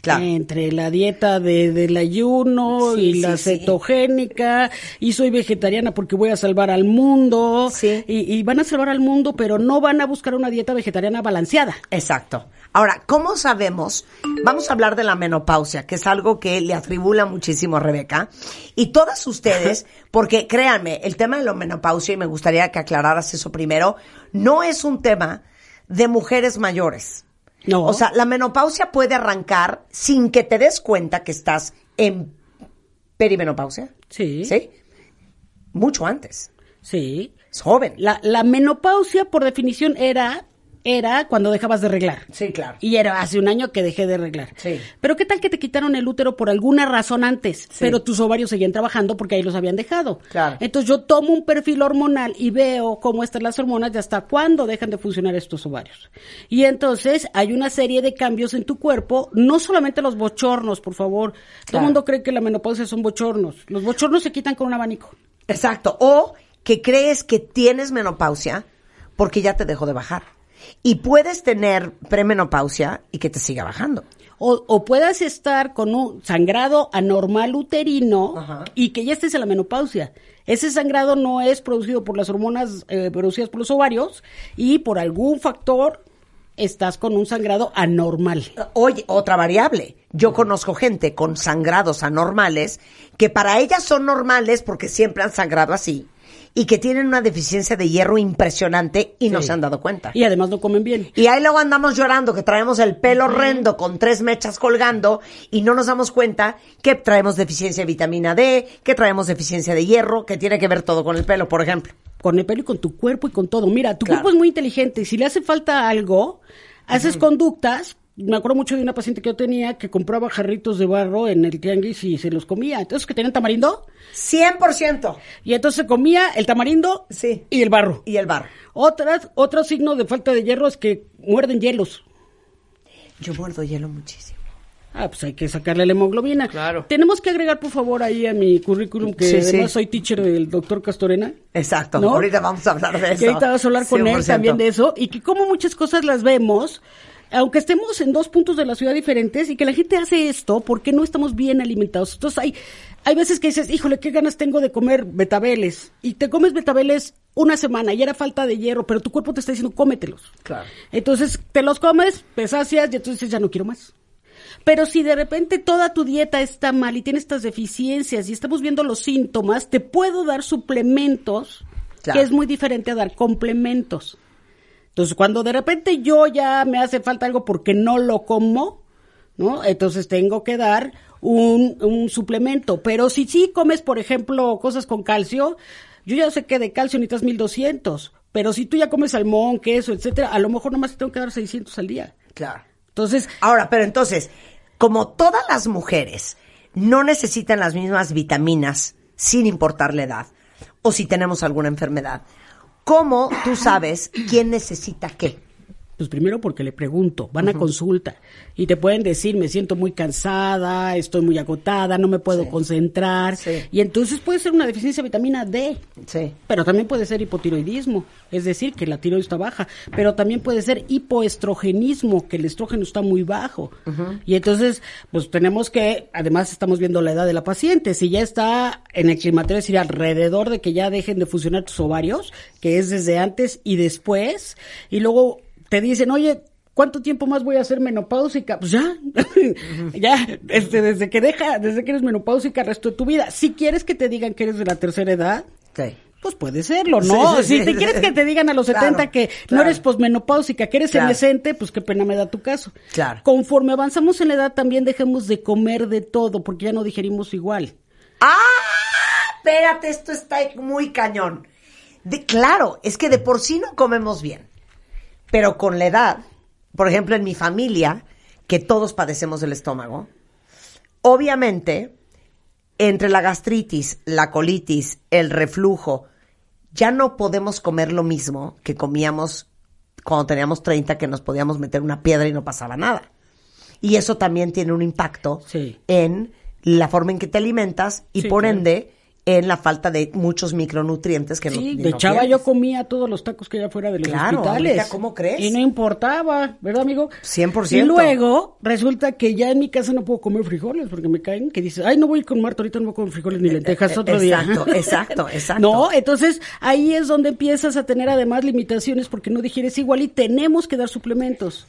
claro. Entre la dieta de, del ayuno Sí, y sí, la sí. cetogénica, y soy vegetariana porque voy a salvar al mundo. Sí. Y, y van a salvar al mundo, pero no van a buscar una dieta vegetariana balanceada. Exacto. Ahora, ¿cómo sabemos? Vamos a hablar de la menopausia, que es algo que le atribula muchísimo a Rebeca. Y todas ustedes, porque créanme, el tema de la menopausia, y me gustaría que aclararas eso primero, no es un tema de mujeres mayores. No. O sea, la menopausia puede arrancar sin que te des cuenta que estás en perimenopausia. Sí. ¿Sí? Mucho antes. Sí. Es joven. La, la menopausia, por definición, era, era cuando dejabas de reglar. Sí, claro. Y era hace un año que dejé de arreglar. Sí. Pero qué tal que te quitaron el útero por alguna razón antes, Sí. pero tus ovarios seguían trabajando porque ahí los habían dejado. Claro. Entonces yo tomo un perfil hormonal y veo cómo están las hormonas y hasta cuándo dejan de funcionar estos ovarios. Y entonces hay una serie de cambios en tu cuerpo, no solamente los bochornos, por favor. Todo el mundo cree que la menopausia son bochornos. Los bochornos se quitan con un abanico. Exacto. O que crees que tienes menopausia porque ya te dejó de bajar. Y puedes tener premenopausia y que te siga bajando. O, o puedas estar con un sangrado anormal uterino Ajá. y que ya estés en la menopausia. Ese sangrado no es producido por las hormonas eh, producidas por los ovarios y por algún factor estás con un sangrado anormal. Oye, otra variable. Yo conozco gente con sangrados anormales que para ellas son normales porque siempre han sangrado así y que tienen una deficiencia de hierro impresionante y no se han dado cuenta. Y además no comen bien. Y ahí luego andamos llorando que traemos el pelo horrendo con tres mechas colgando y no nos damos cuenta que traemos deficiencia de vitamina D, que traemos deficiencia de hierro, que tiene que ver todo con el pelo, por ejemplo. Con el pelo y con tu cuerpo y con todo. Mira, tu Claro. cuerpo es muy inteligente. y Si le hace falta algo, haces conductas. Me acuerdo mucho de una paciente que yo tenía que compraba jarritos de barro en el tianguis y se los comía. Entonces, que tenían tamarindo. 100%. Y entonces se comía el tamarindo Sí. y el barro. Y el barro. Otras, otro signo de falta de hierro es que muerden hielos. Yo muerdo hielo muchísimo. Ah, pues hay que sacarle la hemoglobina. Claro. Tenemos que agregar, por favor, ahí a mi currículum que Sí, además sí. soy teacher del doctor Castorena. Exacto. ¿No? Ahorita vamos a hablar de eso. Que ahorita vas a hablar con él 100%. también de eso. Y que como muchas cosas las vemos, aunque estemos en dos puntos de la ciudad diferentes, y que la gente hace esto porque no estamos bien alimentados. Entonces hay, hay veces que dices, híjole, qué ganas tengo de comer betabeles. Y te comes betabeles una semana y era falta de hierro, pero tu cuerpo te está diciendo, cómetelos. Claro. Entonces te los comes, te sacias y entonces dices, ya no quiero más. Pero si de repente toda tu dieta está mal y tiene estas deficiencias y estamos viendo los síntomas, te puedo dar suplementos, Claro. que es muy diferente a dar complementos. Entonces, cuando de repente yo ya me hace falta algo porque no lo como, ¿no? Entonces tengo que dar un, un suplemento. Pero si sí comes, por ejemplo, cosas con calcio, yo ya sé que de calcio necesitas 1200. Pero si tú ya comes salmón, queso, etcétera, a lo mejor nomás te tengo que dar 600 al día. Claro. Entonces, Ahora, pero entonces, como todas las mujeres no necesitan las mismas vitaminas sin importar la edad, o si tenemos alguna enfermedad, ¿cómo tú sabes quién necesita qué? Pues primero porque le pregunto, van a consulta y te pueden decir, me siento muy cansada, estoy muy agotada, no me puedo concentrar. Sí. Y entonces puede ser una deficiencia de vitamina D. Sí. Pero también puede ser hipotiroidismo, es decir, que la tiroides está baja. Pero también puede ser hipoestrogenismo, que el estrógeno está muy bajo. Y entonces, pues tenemos que, además estamos viendo la edad de la paciente. Si ya está en el climaterio, es decir, alrededor de que ya dejen de funcionar tus ovarios, que es desde antes y después. Y luego te dicen, oye, ¿cuánto tiempo más voy a ser menopáusica? Pues ya, ya, este, desde que deja, desde que eres menopáusica resto de tu vida. Si quieres que te digan que eres de la tercera edad, Sí. pues puede serlo, ¿no? Sí, sí, si te quieres que te digan a los Claro, 70 que no eres posmenopáusica, que eres Claro. senescente, pues qué pena me da tu caso. Claro. Conforme avanzamos en la edad también dejemos de comer de todo, porque ya no digerimos igual. ¡Ah! Espérate, esto está muy cañón. De, claro, es que de por sí no comemos bien. Pero con la edad, por ejemplo, en mi familia, que todos padecemos del estómago, obviamente, entre la gastritis, la colitis, el reflujo, ya no podemos comer lo mismo que comíamos cuando teníamos 30, que nos podíamos meter una piedra y no pasaba nada. Y eso también tiene un impacto Sí. en la forma en que te alimentas y Sí, por ende en la falta de muchos micronutrientes que no Sí, no de chava yo comía todos los tacos que había fuera de los Claro, hospitales. ahorita, ¿cómo crees? Y no importaba, ¿verdad, amigo? 100%. Y luego resulta que ya en mi casa no puedo comer frijoles porque me caen que dices, ay, no voy con Marta, ahorita no voy con frijoles ni lentejas eh, otro día. exacto, exacto, exacto. No, entonces ahí es donde empiezas a tener además limitaciones porque no digieres igual y tenemos que dar suplementos.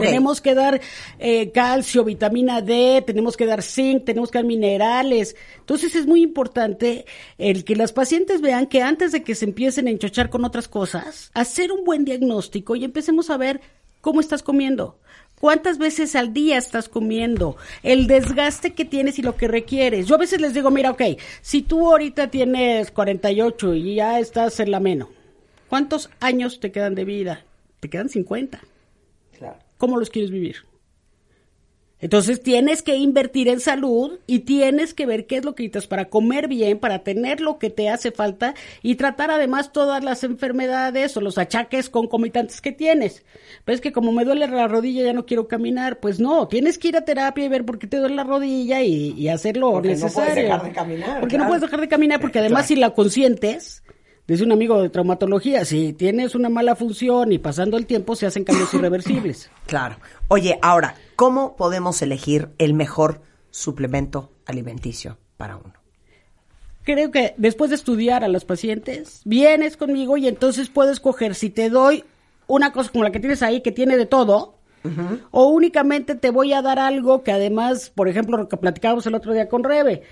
Tenemos que dar eh, calcio, vitamina D, tenemos que dar zinc, tenemos que dar minerales. Entonces es muy importante el que las pacientes vean que antes de que se empiecen a enchochar con otras cosas, hacer un buen diagnóstico y empecemos a ver cómo estás comiendo. ¿Cuántas veces al día estás comiendo? El desgaste que tienes y lo que requieres. Yo a veces les digo, mira, ok, si tú ahorita tienes 48 y ya estás en la meno, ¿cuántos años te quedan de vida? Te quedan 50. ¿Cómo los quieres vivir? Entonces tienes que invertir en salud y tienes que ver qué es lo que necesitas para comer bien, para tener lo que te hace falta y tratar además todas las enfermedades o los achaques concomitantes que tienes. Pero es que como me duele la rodilla ya no quiero caminar, pues no, tienes que ir a terapia y ver por qué te duele la rodilla y, y hacer lo Porque no puedes necesario. dejar de caminar, Porque claro. no puedes dejar de caminar porque además si la consientes, Dice un amigo de traumatología, si tienes una mala función y pasando el tiempo se hacen cambios irreversibles. Claro. Oye, ahora, ¿cómo podemos elegir el mejor suplemento alimenticio para uno? Creo que después de estudiar a los pacientes, vienes conmigo y entonces puedo escoger si te doy una cosa como la que tienes ahí que tiene de todo, o únicamente te voy a dar algo que además, por ejemplo, lo que platicábamos el otro día con Rebe,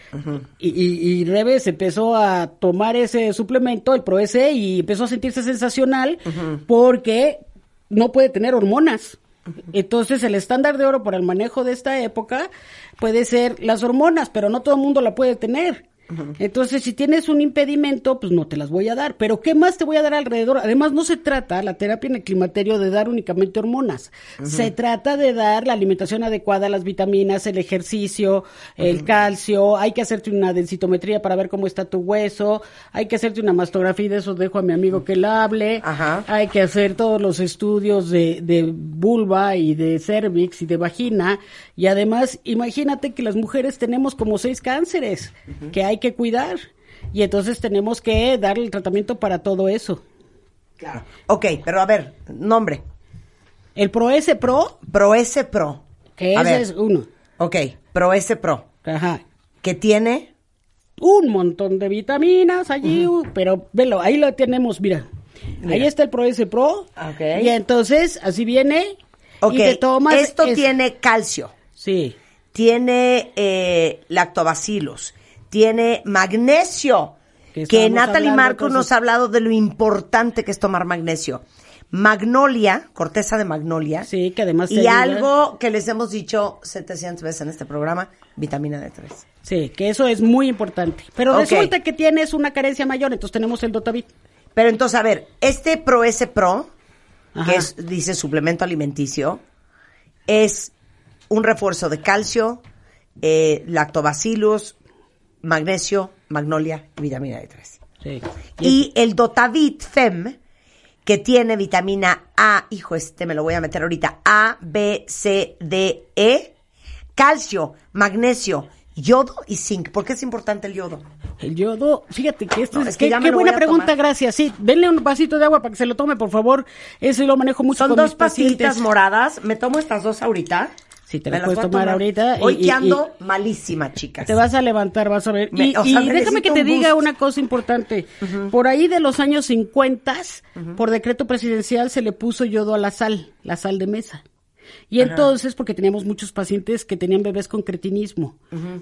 y, Rebe se empezó a tomar ese suplemento, el ProS, y empezó a sentirse sensacional porque no puede tener hormonas. Entonces, el estándar de oro para el manejo de esta época puede ser las hormonas, pero no todo el mundo la puede tener. Entonces, si tienes un impedimento, pues no te las voy a dar. Pero ¿qué más te voy a dar alrededor? Además, no se trata la terapia en el climaterio de dar únicamente hormonas. Se trata de dar la alimentación adecuada, las vitaminas, el ejercicio, el calcio. Hay que hacerte una densitometría para ver cómo está tu hueso. Hay que hacerte una mastografía y de eso dejo a mi amigo que la hable. Ajá. Hay que hacer todos los estudios de, de vulva y de cervix y de vagina. Y además, imagínate que las mujeres tenemos como seis cánceres que hay que cuidar. Y entonces tenemos que darle el tratamiento para todo eso. Claro. Ok, pero a ver, nombre. El ProS Pro, Pro S Pro. que A ese ver. es uno. Ok, Pro S Pro. Ajá. Que tiene. Un montón de vitaminas allí, uh, pero velo, ahí lo tenemos, mira. Ahí está el ProS Pro. Ok. Y entonces, así viene. Ok, y te tomas esto es- tiene calcio, Sí. tiene eh, lactobacilos, tiene magnesio. Que Que Natalie Marcos entonces- nos ha hablado de lo importante que es tomar magnesio. Magnolia, corteza de magnolia. Sí, que además Y ayuda. algo que les hemos dicho 700 veces en este programa, vitamina D3. Sí, que eso es muy importante. Pero Ok. resulta que tienes una carencia mayor, entonces tenemos el Dotavit. Pero entonces, a ver, este Pro S Pro, Ajá. que es, dice suplemento alimenticio, es un refuerzo de calcio, eh, lactobacillus, magnesio, magnolia y vitamina D3. Sí. Y el Dotavit Fem, que tiene vitamina A, hijo, este me lo voy a meter ahorita, A, B, C, D, E, calcio, magnesio, yodo y zinc. ¿Por qué es importante el yodo? El yodo, fíjate que esto No, es, que qué, ya me qué buena pregunta, tomar. gracias. Sí, denle un vasito de agua para que se lo tome, por favor. Ese lo manejo mucho Son con dos mis pacientes. pastillitas moradas. ¿Me tomo estas dos ahorita? Sí, te las puedes tomar ahorita. Hoy y- que ando malísima, chicas. Te vas a levantar, vas a ver. Me- y o sea, y me déjame que te un diga una cosa importante. Por ahí de los años 50, por decreto presidencial, se le puso yodo a la sal, la sal de mesa. Y entonces, porque teníamos muchos pacientes que tenían bebés con cretinismo,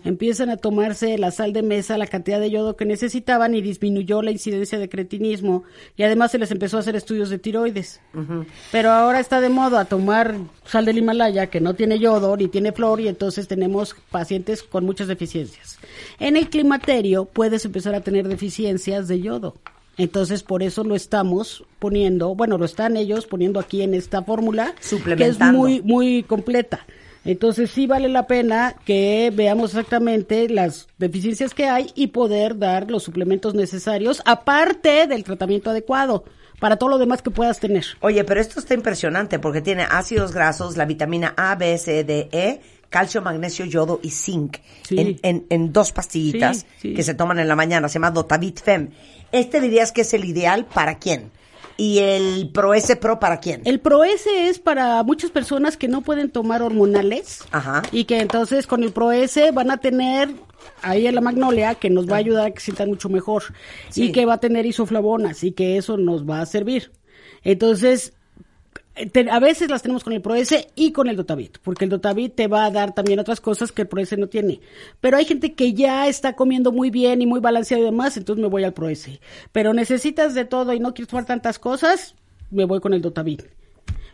empiezan a tomarse la sal de mesa, la cantidad de yodo que necesitaban y disminuyó la incidencia de cretinismo. Y además se les empezó a hacer estudios de tiroides. Pero ahora está de moda tomar sal del Himalaya que no tiene yodo ni tiene flor y entonces tenemos pacientes con muchas deficiencias. En el climaterio puedes empezar a tener deficiencias de yodo. Entonces por eso lo estamos poniendo, bueno, lo están ellos poniendo aquí en esta fórmula que es muy muy completa. Entonces sí vale la pena que veamos exactamente las deficiencias que hay y poder dar los suplementos necesarios aparte del tratamiento adecuado para todo lo demás que puedas tener. Oye, pero esto está impresionante porque tiene ácidos grasos, la vitamina A, B, C, D, E, calcio, magnesio, yodo y zinc Sí. en, en, en dos pastillitas Sí, que se toman en la mañana. Se llama Dotavit Fem. Este dirías que es el ideal para quién? ¿Y el Pro S Pro para quién? El ProS es para muchas personas que no pueden tomar hormonales Ajá. y que entonces con el ProS van a tener ahí en la magnolia que nos va a ayudar a que se sientan mucho mejor Sí. y que va a tener isoflavonas y que eso nos va a servir. Entonces, a veces las tenemos con el ProS y con el Dotavit, porque el Dotavit te va a dar también otras cosas que el ProS no tiene. Pero hay gente que ya está comiendo muy bien y muy balanceado y demás, entonces me voy al ProS. Pero necesitas de todo y no quieres tomar tantas cosas, me voy con el Dotavit.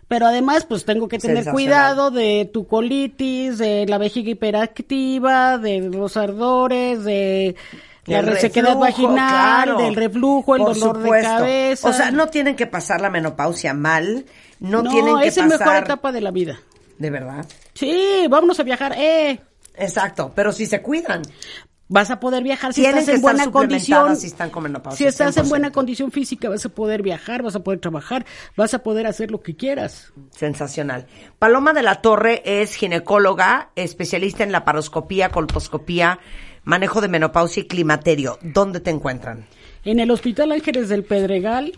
Pero además, pues tengo que tener cuidado de tu colitis, de la vejiga hiperactiva, de los ardores, de la resequedad vaginal, claro. del reflujo, el Por dolor supuesto. de cabeza. O sea, no tienen que pasar la menopausia mal, no, tienen que es la pasar... mejor etapa de la vida. De verdad. Sí, vámonos a viajar. Eh, Exacto, pero si se cuidan. vas a poder viajar si estás en buena condición. si están estás en 100%. buena condición física, vas a poder viajar, vas a poder trabajar, vas a poder hacer lo que quieras. Sensacional. Paloma de la Torre es ginecóloga, especialista en laparoscopía, colposcopía, manejo de menopausia y climaterio. ¿Dónde te encuentran? En el Hospital Ángeles del Pedregal,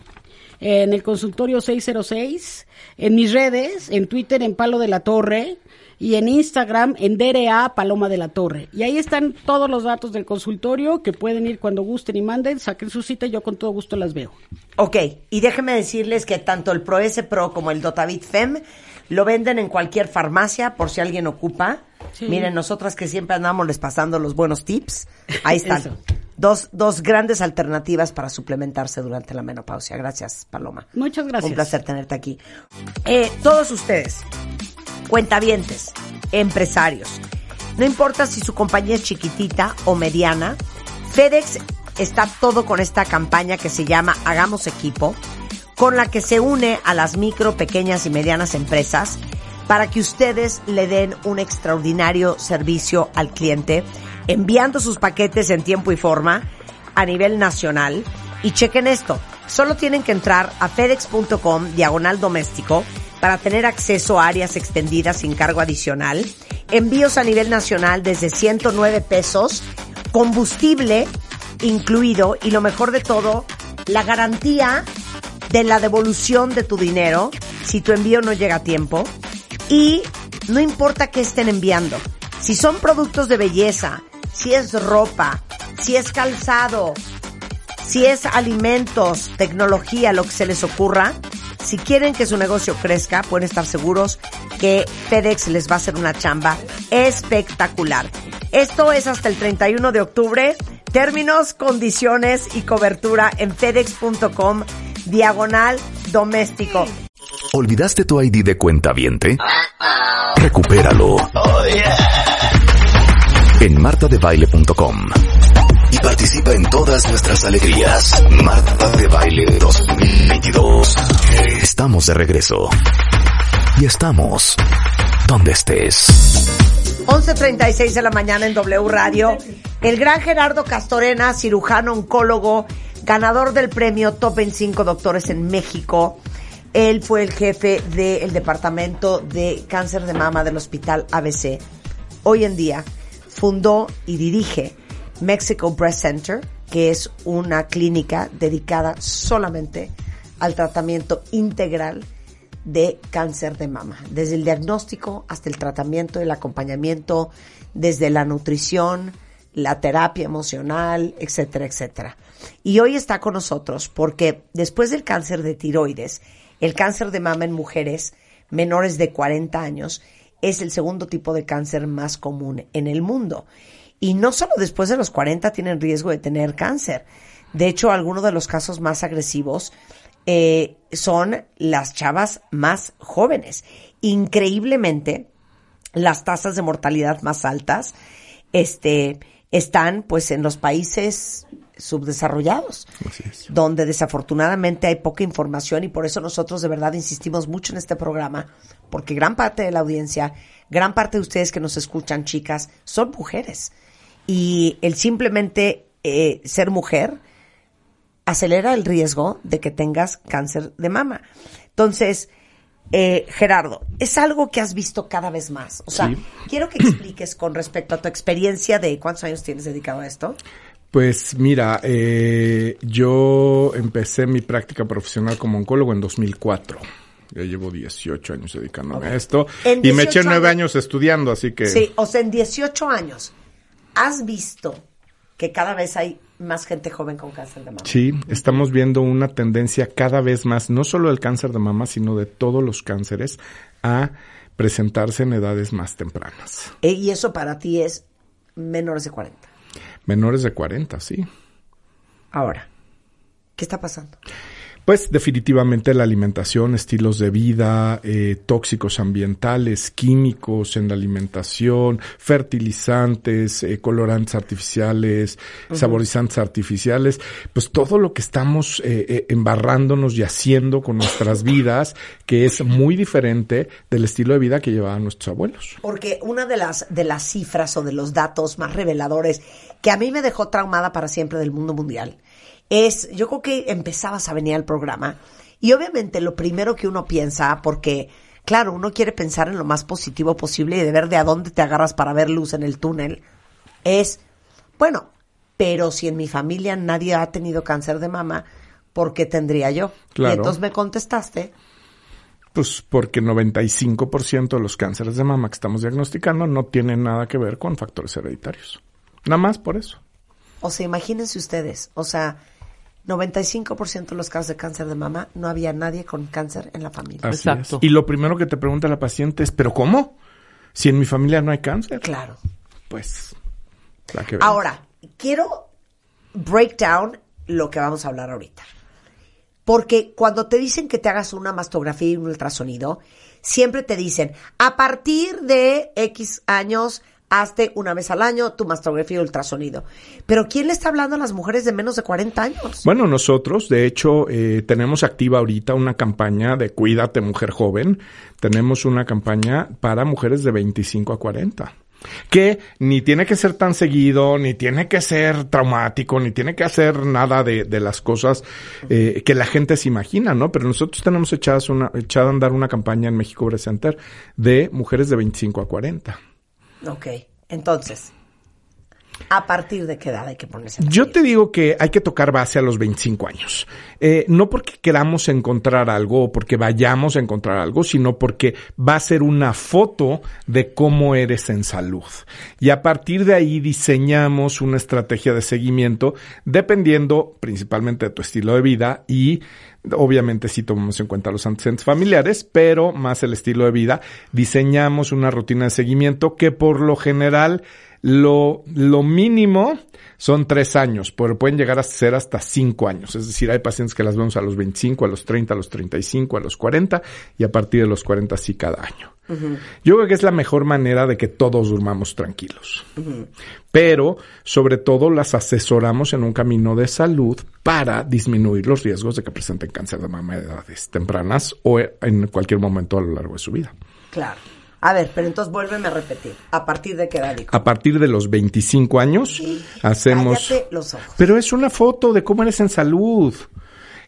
en el consultorio 606, en mis redes, en Twitter en Palo de la Torre, y en Instagram en DRA Paloma de la Torre. Y ahí están todos los datos del consultorio que pueden ir cuando gusten y manden, saquen su cita y yo con todo gusto las veo. Ok, y déjenme decirles que tanto el Pro S Pro como el Dotavit Fem lo venden en cualquier farmacia por si alguien ocupa. Sí. Miren, nosotras que siempre andamos les pasando los buenos tips, ahí están. Dos, dos grandes alternativas para suplementarse durante la menopausia. Gracias, Paloma. Muchas gracias. Un placer tenerte aquí. Eh, todos ustedes, cuentavientes, empresarios, no importa si su compañía es chiquitita o mediana, FedEx está todo con esta campaña que se llama Hagamos Equipo, con la que se une a las micro, pequeñas y medianas empresas para que ustedes le den un extraordinario servicio al cliente, enviando sus paquetes en tiempo y forma a nivel nacional. Y chequen esto, solo tienen que entrar a fedex.com diagonal doméstico para tener acceso a áreas extendidas sin cargo adicional, envíos a nivel nacional desde 109 pesos, combustible incluido y lo mejor de todo, la garantía de la devolución de tu dinero si tu envío no llega a tiempo y no importa qué estén enviando, si son productos de belleza, si es ropa, si es calzado, si es alimentos, tecnología, lo que se les ocurra, si quieren que su negocio crezca, pueden estar seguros que FedEx les va a hacer una chamba espectacular. Esto es hasta el 31 de octubre. Términos, condiciones y cobertura en fedex.com diagonal doméstico. ¿Olvidaste tu ID de cuenta viente? Recupéralo. En martadebaile.com. Y participa en todas nuestras alegrías. Marta de Baile 2022. Estamos de regreso. Y estamos donde estés. 11.36 de la mañana en W Radio. El gran Gerardo Castorena, cirujano oncólogo, ganador del premio Top 25 Doctores en México. Él fue el jefe del departamento de cáncer de mama del Hospital ABC. Hoy en día fundó y dirige Mexico Breast Center, que es una clínica dedicada solamente al tratamiento integral de cáncer de mama, desde el diagnóstico hasta el tratamiento, el acompañamiento, desde la nutrición, la terapia emocional, etcétera, etcétera. Y hoy está con nosotros porque después del cáncer de tiroides, el cáncer de mama en mujeres menores de 40 años es el segundo tipo de cáncer más común en el mundo. Y no solo después de los 40 tienen riesgo de tener cáncer. De hecho, algunos de los casos más agresivos eh, son las chavas más jóvenes. Increíblemente, las tasas de mortalidad más altas este, están pues en los países subdesarrollados, donde desafortunadamente hay poca información y por eso nosotros de verdad insistimos mucho en este programa, porque gran parte de la audiencia, gran parte de ustedes que nos escuchan, chicas, son mujeres. Y el simplemente eh, ser mujer acelera el riesgo de que tengas cáncer de mama. Entonces, eh, Gerardo, es algo que has visto cada vez más. O sea, Sí. quiero que expliques con respecto a tu experiencia de cuántos años tienes dedicado a esto. Pues mira, eh, yo empecé mi práctica profesional como oncólogo en 2004. Ya llevo 18 años dedicándome a esto. En Y me eché 18 nueve años- años estudiando, así que... Sí, o sea, en 18 años, ¿has visto que cada vez hay más gente joven con cáncer de mama? Sí, estamos viendo una tendencia cada vez más, no solo del cáncer de mama, sino de todos los cánceres, a presentarse en edades más tempranas. Eh, Y eso para ti es menores de 40. Menores de 40, sí. Ahora, ¿qué está pasando? Pues definitivamente la alimentación, estilos de vida, eh, tóxicos ambientales, químicos en la alimentación, fertilizantes, eh, colorantes artificiales, saborizantes artificiales, pues todo lo que estamos eh, eh, embarrándonos y haciendo con nuestras vidas, que es muy diferente del estilo de vida que llevaban nuestros abuelos. Porque una de las, de las cifras o de los datos más reveladores que a mí me dejó traumada para siempre del mundo mundial es, yo creo que empezabas a venir al programa y obviamente lo primero que uno piensa, porque claro, uno quiere pensar en lo más positivo posible y de ver de a dónde te agarras para ver luz en el túnel, es, bueno, pero si en mi familia nadie ha tenido cáncer de mama, ¿por qué tendría yo? Claro. Y entonces me contestaste, Pues porque 95% de los cánceres de mama que estamos diagnosticando no tienen nada que ver con factores hereditarios. Nada más por eso. O sea, imagínense ustedes, o sea, 95% de los casos de cáncer de mama no había nadie con cáncer en la familia. Así Exacto. es. Y lo primero que te pregunta la paciente es, ¿pero cómo? Si en mi familia no hay cáncer. Claro. Pues, la que. Ahora, quiero break down lo que vamos a hablar ahorita. Porque cuando te dicen que te hagas una mastografía y un ultrasonido, siempre te dicen, a partir de X años, hazte una vez al año tu mastografía y ultrasonido. Pero ¿quién le está hablando a las mujeres de menos de 40 años? Bueno, nosotros, de hecho, eh, tenemos activa ahorita una campaña de Cuídate Mujer Joven. Tenemos una campaña para mujeres de 25 a 40. Que ni tiene que ser tan seguido, ni tiene que ser traumático, ni tiene que hacer nada de, de las cosas eh, que la gente se imagina, ¿no? Pero nosotros tenemos echadas una, a andar una campaña en México Breast de mujeres de 25 a 40. Ok, entonces, ¿a partir de qué edad hay que ponerse? Yo te digo que hay que tocar base a los 25 años. Eh, no porque queramos encontrar algo o porque vayamos a encontrar algo, sino porque va a ser una foto de cómo eres en salud. Y a partir de ahí diseñamos una estrategia de seguimiento dependiendo principalmente de tu estilo de vida y Obviamente sí tomamos en cuenta los antecedentes familiares, pero más el estilo de vida. Diseñamos una rutina de seguimiento que por lo general lo, lo mínimo son tres años, pero pueden llegar a ser hasta cinco años. Es decir, hay pacientes que las vemos a los 25, a los 30, a los 35, a los 40 y a partir de los 40 sí cada año. Yo creo que es la mejor manera de que todos durmamos tranquilos. Pero, sobre todo, las asesoramos en un camino de salud para disminuir los riesgos de que presenten cáncer de mama a edades tempranas o en cualquier momento a lo largo de su vida. Claro. A ver, pero entonces vuélveme a repetir. ¿A partir de qué edad? A partir de los 25 años hacemos... Cállate los ojos. Pero es una foto de cómo eres en salud.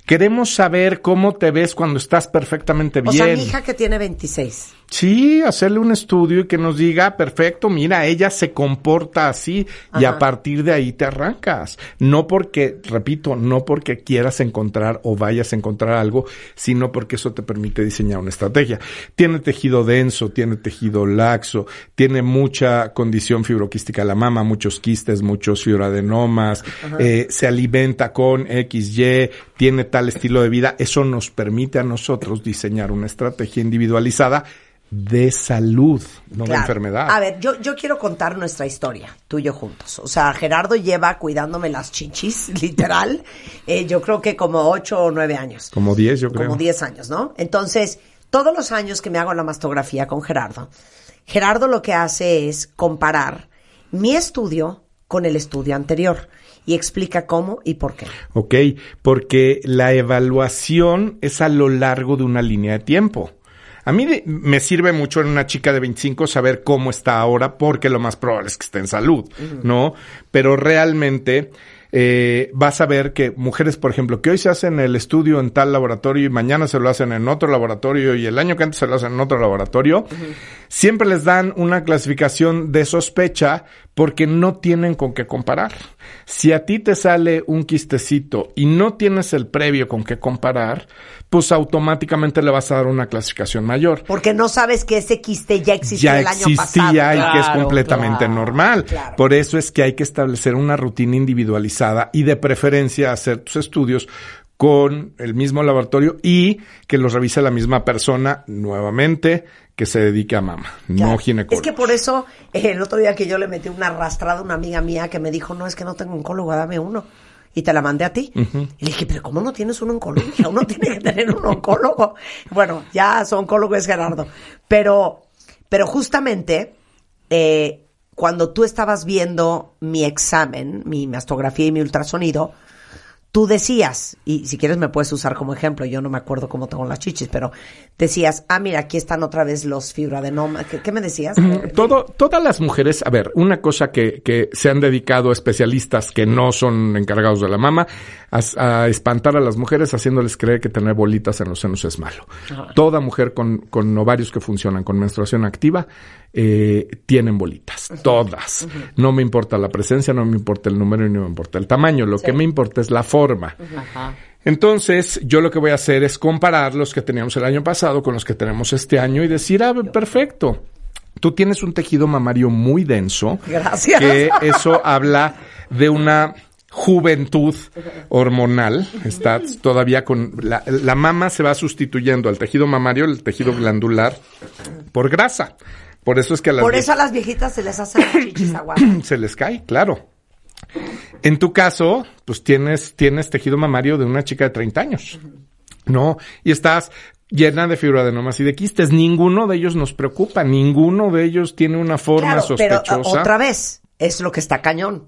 Queremos saber cómo te ves cuando estás perfectamente O bien. sea, mi hija que tiene 26. Sí, hacerle un estudio y que nos diga, perfecto, mira, ella se comporta así y a partir de ahí te arrancas. No porque, repito, no porque quieras encontrar o vayas a encontrar algo, sino porque eso te permite diseñar una estrategia. Tiene tejido denso, tiene tejido laxo, tiene mucha condición fibroquística de la mama, muchos quistes, muchos fibroadenomas, eh, se alimenta con XY, tiene tal estilo de vida. Eso nos permite a nosotros diseñar una estrategia individualizada de salud, no de enfermedad. A ver, yo, yo quiero contar nuestra historia, tú y yo juntos. O sea, Gerardo lleva cuidándome las chichis, literal, eh, yo creo que como ocho o nueve años. Como 10, yo creo. Como 10 años, ¿no? Entonces, todos los años que me hago la mastografía con Gerardo, Gerardo lo que hace es comparar mi estudio con el estudio anterior y explica cómo y por qué. Ok, porque la evaluación es a lo largo de una línea de tiempo. A mí me sirve mucho en una chica de 25 saber cómo está ahora, porque lo más probable es que esté en salud, ¿no? Pero realmente eh, vas a ver que mujeres, por ejemplo, que hoy se hacen el estudio en tal laboratorio y mañana se lo hacen en otro laboratorio y el año que antes se lo hacen en otro laboratorio, siempre les dan una clasificación de sospecha porque no tienen con qué comparar. Si a ti te sale un quistecito y no tienes el previo con qué comparar, pues automáticamente le vas a dar una clasificación mayor. Porque no sabes que ese quiste ya existía Ya el año existía pasado. y que es completamente claro. normal. Claro. Por eso es que hay que establecer una rutina individualizada y de preferencia hacer tus estudios con el mismo laboratorio y que los revise la misma persona nuevamente que se dedique a mama, Ya. no ginecólogo. Es que por eso, eh, el otro día que yo le metí una arrastrada a una amiga mía que me dijo, no, es que no tengo oncólogo, dame uno. Y te la mandé a ti. Y le dije, pero ¿cómo no tienes un oncólogo? Uno tiene que tener un oncólogo. Bueno, ya su oncólogo es Gerardo. Pero, pero justamente, eh, cuando tú estabas viendo mi examen, mi mastografía y mi ultrasonido, tú decías, y si quieres me puedes usar como ejemplo, yo no me acuerdo cómo tengo las chichis, pero decías, ah, mira, aquí están otra vez los fibroadenomas. ¿Qué, qué me decías? Todo, todas las mujeres, a ver, una cosa que, que se han dedicado especialistas que no son encargados de la mama, a, a espantar a las mujeres haciéndoles creer que tener bolitas en los senos es malo. Toda mujer con, con ovarios que funcionan con menstruación activa eh, tienen bolitas, todas. No me importa la presencia, no me importa el número y no me importa el tamaño. Lo que me importa es la forma. Entonces, yo lo que voy a hacer es comparar los que teníamos el año pasado con los que tenemos este año y decir, ah, perfecto. Tú tienes un tejido mamario muy denso. Gracias. Que eso habla de una juventud hormonal. Está todavía con la, la mama se va sustituyendo al tejido mamario, el tejido glandular, por grasa. Por eso es que a las Por eso a las viejitas se les hace las chichis se les cae, claro. En tu caso, pues tienes, tienes tejido mamario de una chica de 30 años, ¿no? Y estás llena de fibroadenomas y de quistes. Ninguno de ellos nos preocupa, ninguno de ellos tiene una forma Claro, pero sospechosa. uh, otra vez, es lo que está cañón.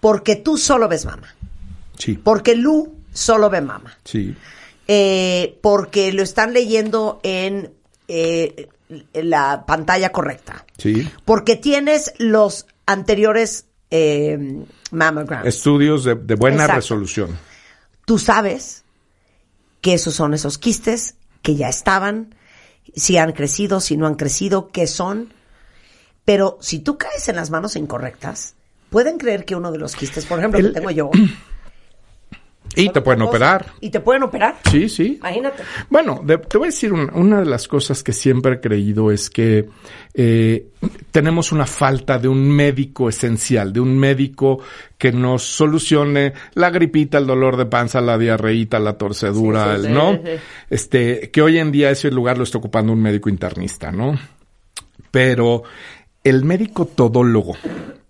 Porque tú solo ves mama. Sí, Porque Lu solo ve mama. sí. Eh, porque lo están leyendo en eh, la pantalla correcta. Sí. Porque tienes los anteriores eh, mammograms. Estudios de, de buena Exacto. resolución. Tú sabes que esos son esos quistes que ya estaban, si han crecido, si no han crecido, qué son. Pero si tú caes en las manos incorrectas, pueden creer que uno de los quistes, por ejemplo, El- que tengo yo. Y te pueden operar. Y te pueden operar. Sí, sí. Imagínate. Bueno, de- te voy a decir una, una de las cosas que siempre he creído es que eh, tenemos una falta de un médico esencial, de un médico que nos solucione la gripita, el dolor de panza, la diarreíta, la torcedura, Sí, sí, el- ¿no? sí. Este, que hoy en día ese lugar lo está ocupando un médico internista, ¿no? Pero el médico todólogo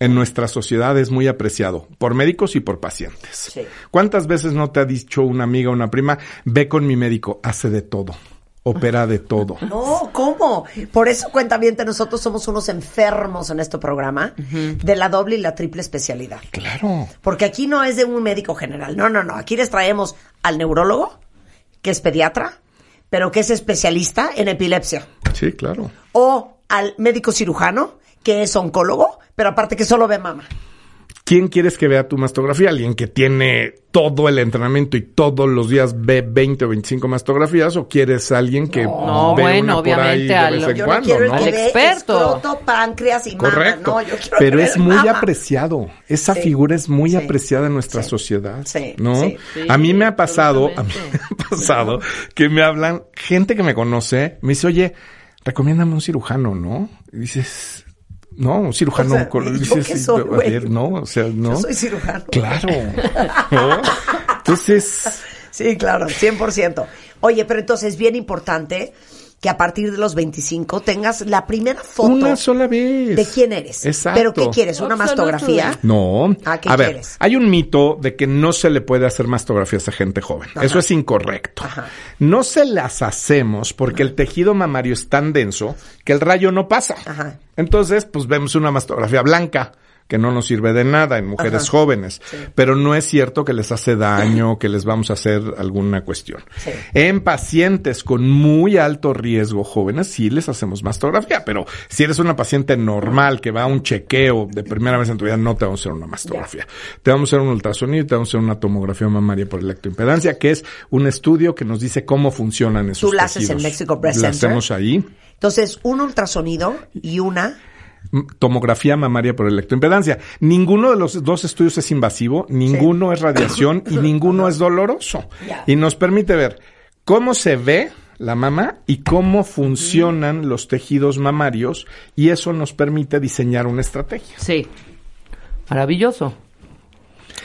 en nuestra sociedad es muy apreciado por médicos y por pacientes. Sí. ¿Cuántas veces no te ha dicho una amiga o una prima, ve con mi médico, hace de todo, opera de todo? No, ¿cómo? Por eso, cuentamiento, nosotros somos unos enfermos en este programa de la doble y la triple especialidad. Claro. Porque aquí no es de un médico general. No, no, no. Aquí les traemos al neurólogo, que es pediatra, pero que es especialista en epilepsia. Sí, claro. O al médico cirujano, que es oncólogo, pero aparte que solo ve mama. ¿Quién quieres que vea tu mastografía? ¿Alguien que tiene todo el entrenamiento y todos los días ve 20 o 25 mastografías? ¿O quieres alguien que No, ve bueno, una por obviamente ahí de al- vez en Yo cuando, no quiero el Al experto. escroto, páncreas y mama. Correcto. No, yo quiero Pero es muy mama. apreciado. Esa Sí. figura es muy Sí. apreciada en nuestra Sí. sociedad. Sí. ¿No? A mí me ha pasado, a mí me ha pasado que me hablan, gente que me conoce, me dice, oye, recomiéndame un cirujano, ¿no? Y dices, no, cirujano. O sea, con- ¿y yo dices, qué sí, soy, a ver, no, o sea, no. Yo soy cirujano. Claro. ¿No? Entonces, Sí, claro, 100%. Oye, pero entonces es bien importante que a partir de los 25 tengas la primera foto una sola vez. de quién eres. Exacto. ¿Pero qué quieres? ¿Una mastografía? No. Ah, ¿qué a ver, quieres? hay un mito de que no se le puede hacer mastografías a gente joven. Eso es incorrecto. Ajá. No se las hacemos porque el tejido mamario es tan denso que el rayo no pasa. Ajá. Entonces, pues vemos una mastografía blanca que no nos sirve de nada en mujeres Ajá. jóvenes, pero no es cierto que les hace daño, que les vamos a hacer alguna cuestión. Sí. En pacientes con muy alto riesgo jóvenes sí les hacemos mastografía, pero si eres una paciente normal que va a un chequeo de primera vez en tu vida, no te vamos a hacer una mastografía. Te vamos a hacer un ultrasonido y te vamos a hacer una tomografía mamaria por electroimpedancia, que es un estudio que nos dice cómo funcionan esos Tú la haces en. Mexico Breast La Center. hacemos ahí. Entonces, un ultrasonido y una... Tomografía mamaria por electroimpedancia. Ninguno de los dos estudios es invasivo, ninguno es radiación y ninguno es doloroso. Y nos permite ver cómo se ve la mama y cómo funcionan los tejidos mamarios y eso nos permite diseñar una estrategia. Sí. Maravilloso.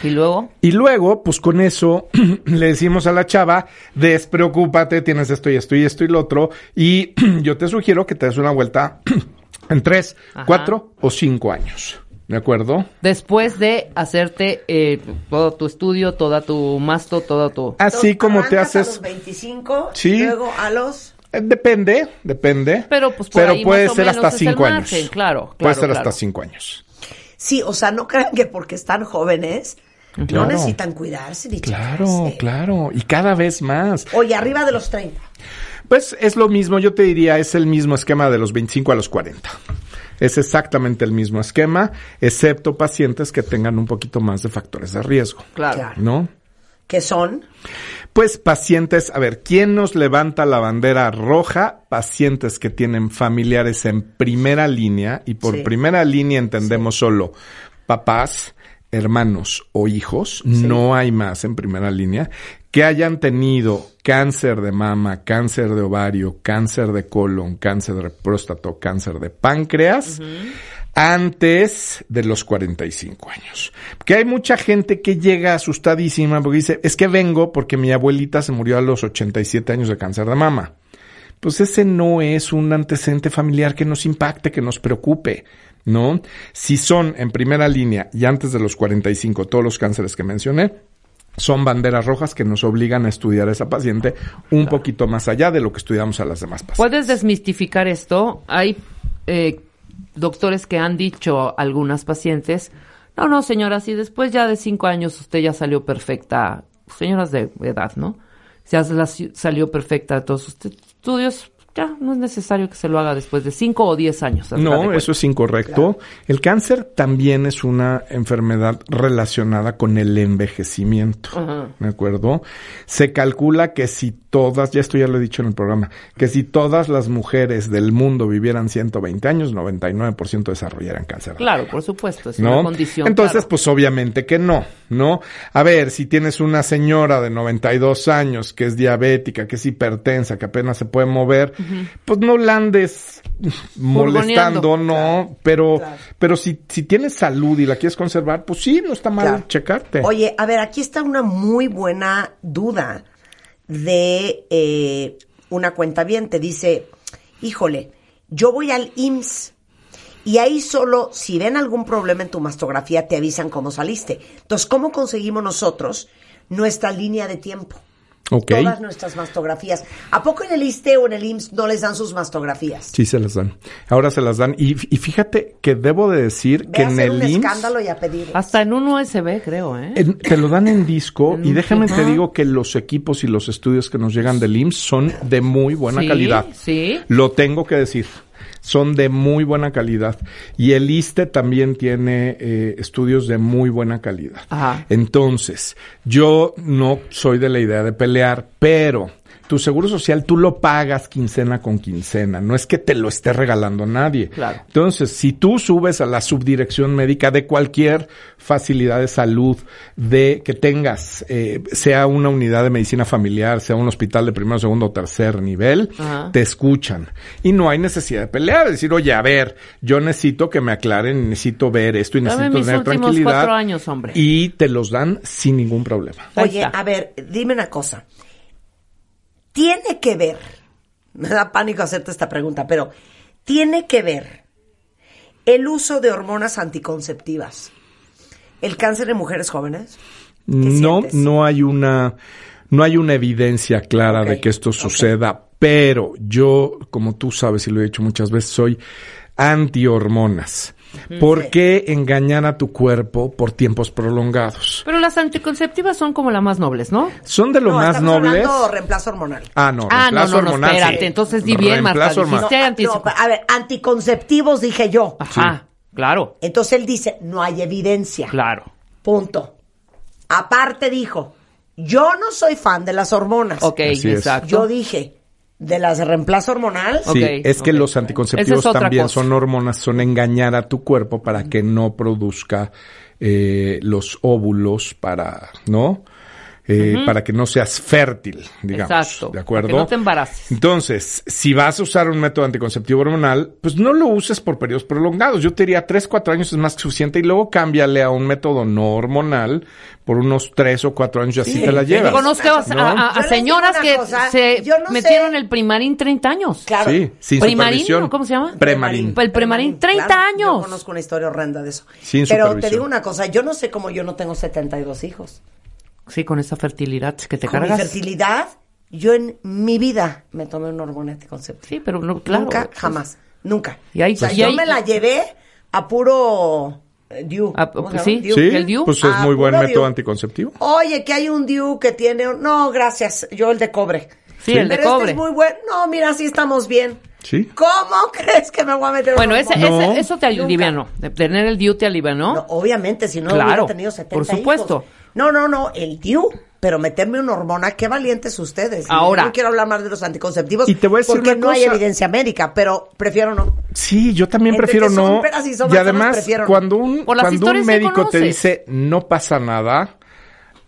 Y luego, Y luego, pues con eso le decimos a la chava, despreocúpate, tienes esto y esto y esto y lo otro. Y yo te sugiero que te des una vuelta en tres, Ajá. cuatro o cinco años. ¿De acuerdo? después de hacerte eh, todo tu estudio, toda tu masto, todo tu... Así como te arrancas a haces. los 25 Sí. y luego a los... Eh, Depende, depende. Pero, pues, por ahí puede más o ser menos hasta cinco años. margen, claro, Puede claro, ser claro. hasta cinco años. Sí, o sea, no crean que porque están jóvenes no Claro. necesitan cuidarse ni Claro, checarse. claro. Y cada vez más. Oye, arriba de los 30. Pues es lo mismo, yo te diría, es el mismo esquema de los 25 a los 40. Es exactamente el mismo esquema, excepto pacientes que tengan un poquito más de factores de riesgo. Claro. ¿No? Que son... Pues pacientes, a ver, ¿quién nos levanta la bandera roja? Pacientes que tienen familiares en primera línea, y por Sí. primera línea entendemos solo papás, hermanos o hijos, no hay más en primera línea, que hayan tenido cáncer de mama, cáncer de ovario, cáncer de colon, cáncer de próstata, cáncer de páncreas, antes de los 45 años. Que hay mucha gente que llega asustadísima porque dice, es que vengo porque mi abuelita se murió a los 87 años de cáncer de mama. Pues ese no es un antecedente familiar que nos impacte, que nos preocupe. ¿no? Si son en primera línea y antes de los 45 todos los cánceres que mencioné, son banderas rojas que nos obligan a estudiar a esa paciente un poquito más allá de lo que estudiamos a las demás pacientes. ¿Puedes desmistificar esto? Hay eh, doctores que han dicho a algunas pacientes, no, no, señora, si después ya de cinco años usted ya salió perfecta, señoras de edad, ¿no? Ya salió perfecta de todos sus estudios, ya no es necesario que se lo haga después de 5 o 10 años. No, eso es incorrecto. El cáncer también es una enfermedad relacionada con el envejecimiento. ¿De acuerdo? Se calcula que si todas, ya esto ya lo he dicho en el programa, que si todas las mujeres del mundo vivieran 120 años, 99% desarrollaran cáncer. Claro, por supuesto, es una condición. Entonces, pues obviamente que no, ¿no? A ver, si tienes una señora de 92 años que es diabética, que es hipertensa, que apenas se puede mover, pues no la andes molestando, no, pero, pero si, si tienes salud y la quieres conservar, pues sí, no está mal checarte. Oye, a ver, aquí está una muy buena duda de eh, una cuenta bien. Te dice, híjole, yo voy al IMSS y ahí solo si ven algún problema en tu mastografía te avisan cómo saliste. Entonces, ¿cómo conseguimos nosotros nuestra línea de tiempo? Todas nuestras mastografías. ¿A poco en el ISTE o en el IMSS no les dan sus mastografías? Sí, se las dan. Ahora se las dan. Y, fíjate que debo de decir que en el un escándalo y a pedir. Hasta en un USB, creo, ¿eh? te lo dan en disco. y déjame te digo que los equipos y los estudios que nos llegan del IMSS son de muy buena calidad. Sí. Lo tengo que decir son de muy buena calidad. Y el ISTE también tiene eh, estudios de muy buena calidad. Entonces, yo no soy de la idea de pelear, pero tu seguro social tú lo pagas quincena con quincena, no es que te lo esté regalando nadie. Claro. Entonces, si tú subes a la subdirección médica de cualquier facilidad de salud, de que tengas, eh, sea una unidad de medicina familiar, sea un hospital de primero, segundo o tercer nivel, te escuchan. Y no hay necesidad de pelear, decir, oye, a ver, yo necesito que me aclaren, necesito ver esto y necesito tener tranquilidad. años, hombre. Y te los dan sin ningún problema. Oye, a ver, dime una cosa tiene que ver, me da pánico hacerte esta pregunta, pero tiene que ver el uso de hormonas anticonceptivas, el cáncer en mujeres jóvenes. No, no hay una, no hay una evidencia clara de que esto suceda, pero yo, como tú sabes y lo he dicho muchas veces, soy anti-hormonas. ¿Por qué engañar a tu cuerpo por tiempos prolongados? Pero las anticonceptivas son como las más nobles, ¿no? Son de lo no, más nobles. reemplazo hormonal. Ah, no, ah, reemplazo no, no, no, espérate, entonces di bien, Marta, a ver, anticonceptivos dije yo. Ajá, claro. Entonces él dice, no hay evidencia. Claro. Punto. Aparte dijo, yo no soy fan de las hormonas. Ok, exacto. Yo dije, de las de reemplazo hormonal. Sí, es que los anticonceptivos también son hormonas, son engañar a tu cuerpo para que no produzca eh, los óvulos para, ¿no? Eh, para que no seas fértil, digamos. Exacto. ¿De acuerdo? que no te embaraces. Entonces, si vas a usar un método anticonceptivo hormonal, pues no lo uses por periodos prolongados. Yo te diría 3, 4 años es más que suficiente y luego cámbiale a un método no hormonal por unos 3 o 4 años y así te la llevas. Yo conozco a, señoras que se metieron el primarín 30 años. Claro. Sí, sin primarín, ¿cómo se llama? Premarín. El premarín, 30 años. Yo conozco una historia horrenda de eso. Sin Pero te digo una cosa, yo no sé cómo yo no tengo 72 hijos. Sí, con esa fertilidad que te con cargas. Mi fertilidad, yo en mi vida me tomé un hormona anticonceptivo. Sí, pero no, claro. Nunca, jamás. Nunca. Y ahí, o sea, yo me la llevé a puro eh, DIU. Ah, sí, ¿Sí? el DIU. Pues es ah, muy buen método anticonceptivo. Oye, que hay un DIU que tiene... No, gracias. Yo el de cobre. Sí, el de pero cobre. Este es muy bueno. No, mira, sí estamos bien. ¿Sí? ¿Cómo crees que me voy a meter Bueno, ese, ese, eso te alivianó. Tener el DIU te alivianó. No, obviamente, si no claro, hubiera tenido 70 por supuesto. No, no, no. El DIU pero meterme una hormona, qué valientes ustedes. Ahora. Yo no quiero hablar más de los anticonceptivos Y te voy a decir porque una no hay evidencia médica, pero prefiero no. Sí, yo también Entre prefiero que son no. peras y son Y además, cuando un, cuando un médico te dice no pasa nada,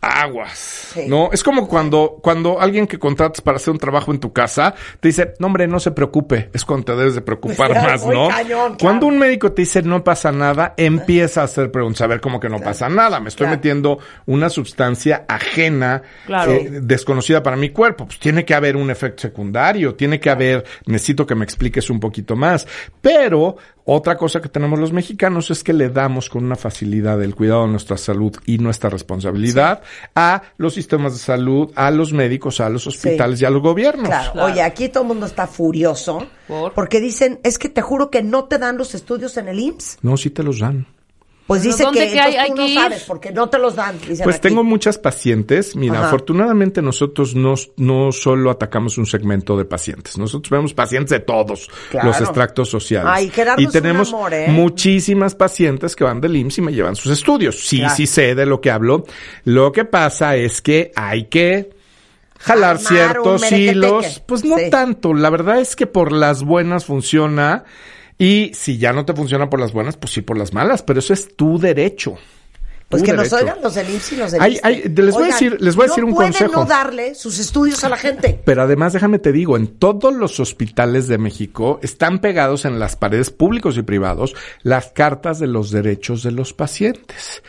aguas. Sí. No, es como cuando, cuando alguien que contratas para hacer un trabajo en tu casa te dice, no hombre, no se preocupe, es cuando te debes de preocupar más, ¿no? cañón, claro. Cuando un médico te dice no pasa nada, empieza a hacer preguntas, a ver cómo que no pasa nada, me estoy Claro. metiendo una sustancia ajena, eh, desconocida para mi cuerpo, pues tiene que haber un efecto secundario, tiene que haber, necesito que me expliques un poquito más, pero otra cosa que tenemos los mexicanos es que le damos con una facilidad el cuidado de nuestra salud y nuestra responsabilidad a los sistemas de salud, a los médicos, a los hospitales y a los gobiernos. Claro. Claro. Oye, aquí todo el mundo está furioso ¿Por? porque dicen, es que te juro que no te dan los estudios en el IMSS. No, sí te los dan. Pues dice ¿dónde que, que hay- tú que no ir? sabes porque no te los dan. dicen Pues aquí. tengo muchas pacientes. Mira, Ajá. afortunadamente nosotros no, no solo atacamos un segmento de pacientes. Nosotros vemos pacientes de todos Claro. los extractos sociales. Ay, y tenemos amor, ¿eh? muchísimas pacientes que van del IMSS y me llevan sus estudios. Sí, Claro. sí sé de lo que hablo. Lo que pasa es que hay que jalar Armar ciertos hilos. Pues no Sí. tanto. La verdad es que por las buenas funciona. Y si ya no te funciona por las buenas, pues sí por las malas. Pero eso es tu derecho. Pues que nos derecho. oigan los del IMSS y los del Hay- les voy a decir- les voy a decir no un pueden consejo. no darle sus estudios a la gente. Pero además, déjame te digo, en todos los hospitales de México están pegados en las paredes públicos y privados las cartas de los derechos de los pacientes.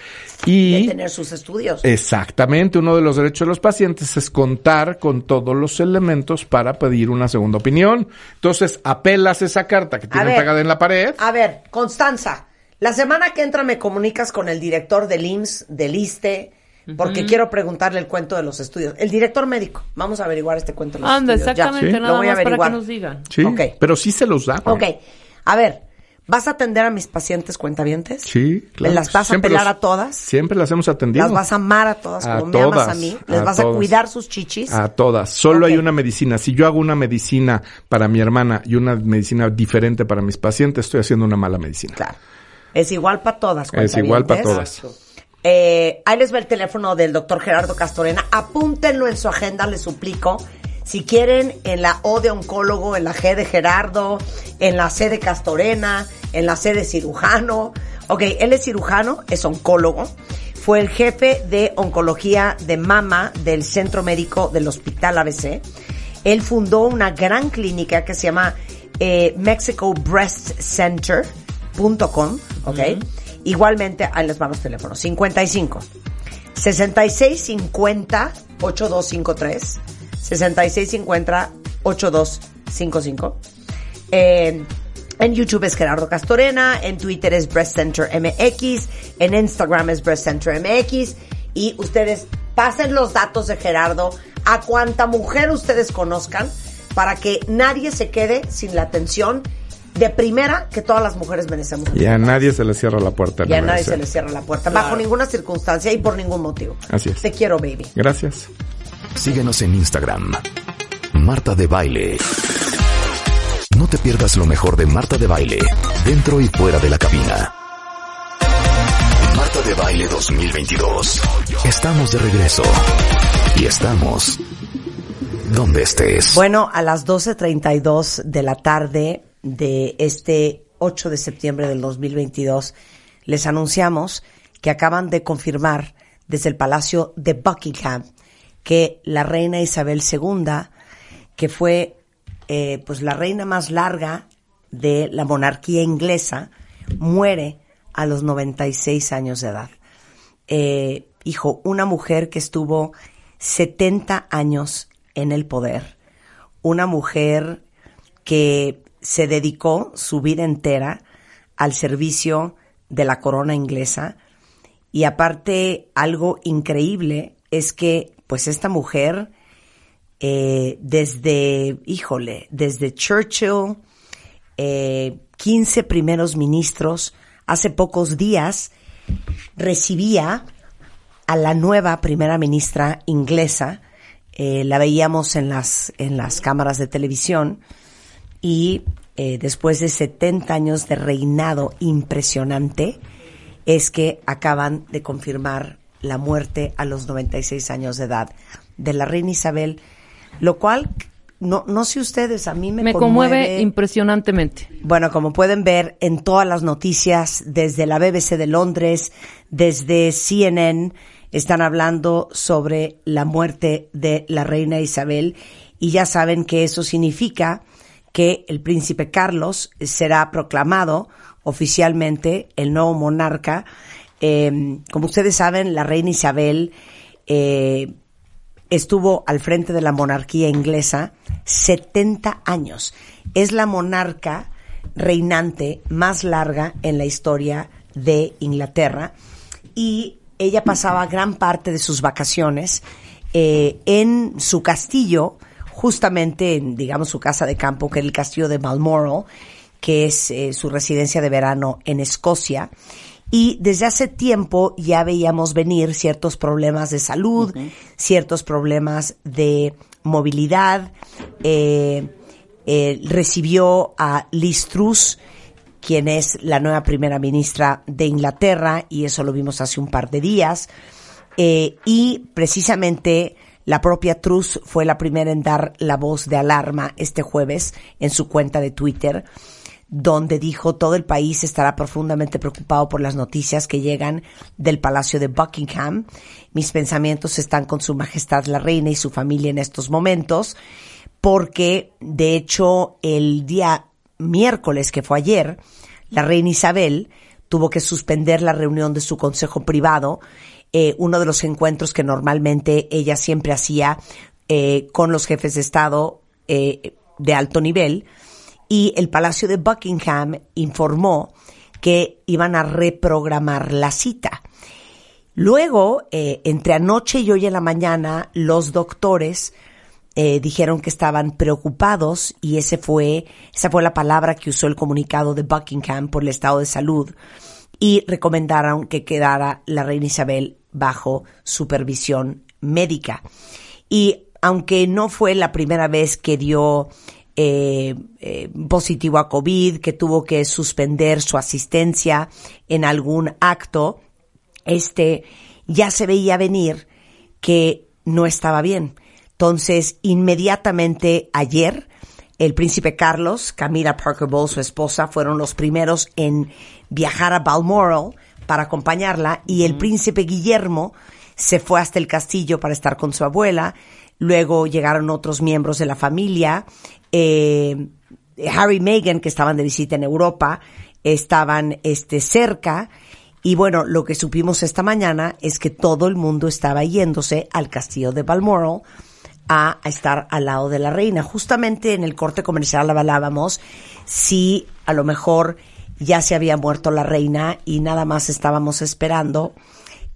De Y tener sus estudios. exactamente, uno de los derechos de los pacientes es contar con todos los elementos para pedir una segunda opinión. Entonces, apelas esa carta que tienen ver. pegada en la pared. A ver, Constanza, la semana que entra me comunicas con el director del IMSS, del ISTE, porque quiero preguntarle el cuento de los estudios. El director médico. Vamos a averiguar este cuento de los Anda, estudios. Ya. exactamente, Sí. nada Lo voy a más para que averiguar. nos digan. Sí, ok. pero sí se los da. Ok. A ver, ¿vas a atender a mis pacientes cuentavientes? Sí, claro. ¿Me las vas a pelar los- a todas? Siempre las hemos atendido. ¿Las vas a amar a todas A como me amas a todas, mí? ¿Les a vas a todas. cuidar sus chichis? A todas. Solo hay una medicina. Si yo hago una medicina para mi hermana y una medicina diferente para mis pacientes, estoy haciendo una mala medicina. Claro. Es igual para todas. Es igual para todas. Eh, ahí les va el teléfono del doctor Gerardo Castorena. Apúntenlo en su agenda, les suplico. Si quieren, en la O de oncólogo, en la G de Gerardo, en la C de Castorena, en la C de cirujano. Ok, él es cirujano, es oncólogo. Fue el jefe de oncología de mama del centro médico del Hospital ABC. Él fundó una gran clínica que se llama eh, mexicobreastcenter.com, ¿ok? Igualmente, ahí les van los teléfonos. 55 6650 8253 6650 8255 eh, en YouTube es Gerardo Castorena, en Twitter es Breast Center MX, en Instagram es Breast Center MX y ustedes pasen los datos de Gerardo a cuanta mujer ustedes conozcan para que nadie se quede sin la atención de primera que todas las mujeres merecemos. Y a nadie se le cierra la puerta. Y a nadie se le cierra la puerta, bajo ninguna circunstancia y por ningún motivo. Así es. Te quiero, baby. Gracias. Síguenos en Instagram. Marta de Baile. No te pierdas lo mejor de Marta de Baile, dentro y fuera de la cabina. Marta de Baile 2022. Estamos de regreso. Y estamos donde estés. Bueno, a las 12.32 de la tarde de este 8 de septiembre del 2022, les anunciamos que acaban de confirmar desde el Palacio de Buckingham que la reina Isabel II, que fue eh, pues la reina más larga de la monarquía inglesa, muere a los 96 años de edad. Eh, hijo, una mujer que estuvo 70 años en el poder, una mujer que se dedicó su vida entera al servicio de la corona inglesa. Y aparte algo increíble es que pues esta mujer eh, desde, híjole, desde Churchill, eh, 15 primeros ministros, hace pocos días recibía a la nueva primera ministra inglesa, eh, la veíamos en las, en las cámaras de televisión y eh, después de 70 años de reinado impresionante, es que acaban de confirmar la muerte a los 96 años de edad de la reina Isabel, lo cual no, no sé ustedes, a mí me, Me conmueve impresionantemente. Bueno, como pueden ver en todas las noticias, desde la BBC de Londres, desde CNN, están hablando sobre la muerte de la reina Isabel y ya saben que eso significa que el príncipe Carlos será proclamado oficialmente el nuevo monarca. Eh, como ustedes saben, la reina Isabel eh, estuvo al frente de la monarquía inglesa 70 años. Es la monarca reinante más larga en la historia de Inglaterra y ella pasaba gran parte de sus vacaciones eh, en su castillo, justamente en, digamos, su casa de campo, que era el castillo de Balmoral, que es eh, su residencia de verano en Escocia. Y desde hace tiempo ya veíamos venir ciertos problemas de salud, ciertos problemas de movilidad. Eh, eh, recibió a Liz Truss, quien es la nueva primera ministra de Inglaterra, y eso lo vimos hace un par de días. Eh, y precisamente la propia Truss fue la primera en dar la voz de alarma este jueves en su cuenta de Twitter donde dijo todo el país estará profundamente preocupado por las noticias que llegan del Palacio de Buckingham. Mis pensamientos están con Su Majestad la Reina y su familia en estos momentos, porque de hecho el día miércoles que fue ayer, la Reina Isabel tuvo que suspender la reunión de su consejo privado, eh, uno de los encuentros que normalmente ella siempre hacía eh, con los jefes de Estado eh, de alto nivel, y el Palacio de Buckingham informó que iban a reprogramar la cita. Luego, entre anoche y hoy en la mañana, los doctores dijeron que estaban preocupados y ese fue, esa fue la palabra que usó el comunicado de Buckingham por el estado de salud y recomendaron que quedara la reina Isabel bajo supervisión médica. Y aunque no fue la primera vez que dio eh, eh, positivo a COVID, que tuvo que suspender su asistencia en algún acto, este ya se veía venir que no estaba bien. Entonces, inmediatamente ayer, el príncipe Carlos, Camila Parker Bowles, su esposa, fueron los primeros en viajar a Balmoral para acompañarla y el príncipe Guillermo se fue hasta el castillo para estar con su abuela. Luego llegaron otros miembros de la familia eh, Harry y Meghan, que estaban de visita en Europa, estaban este, cerca. Y bueno, lo que supimos esta mañana es que todo el mundo estaba yéndose al castillo de Balmoral a, a estar al lado de la reina. Justamente en el corte comercial hablábamos si a lo mejor ya se había muerto la reina y nada más estábamos esperando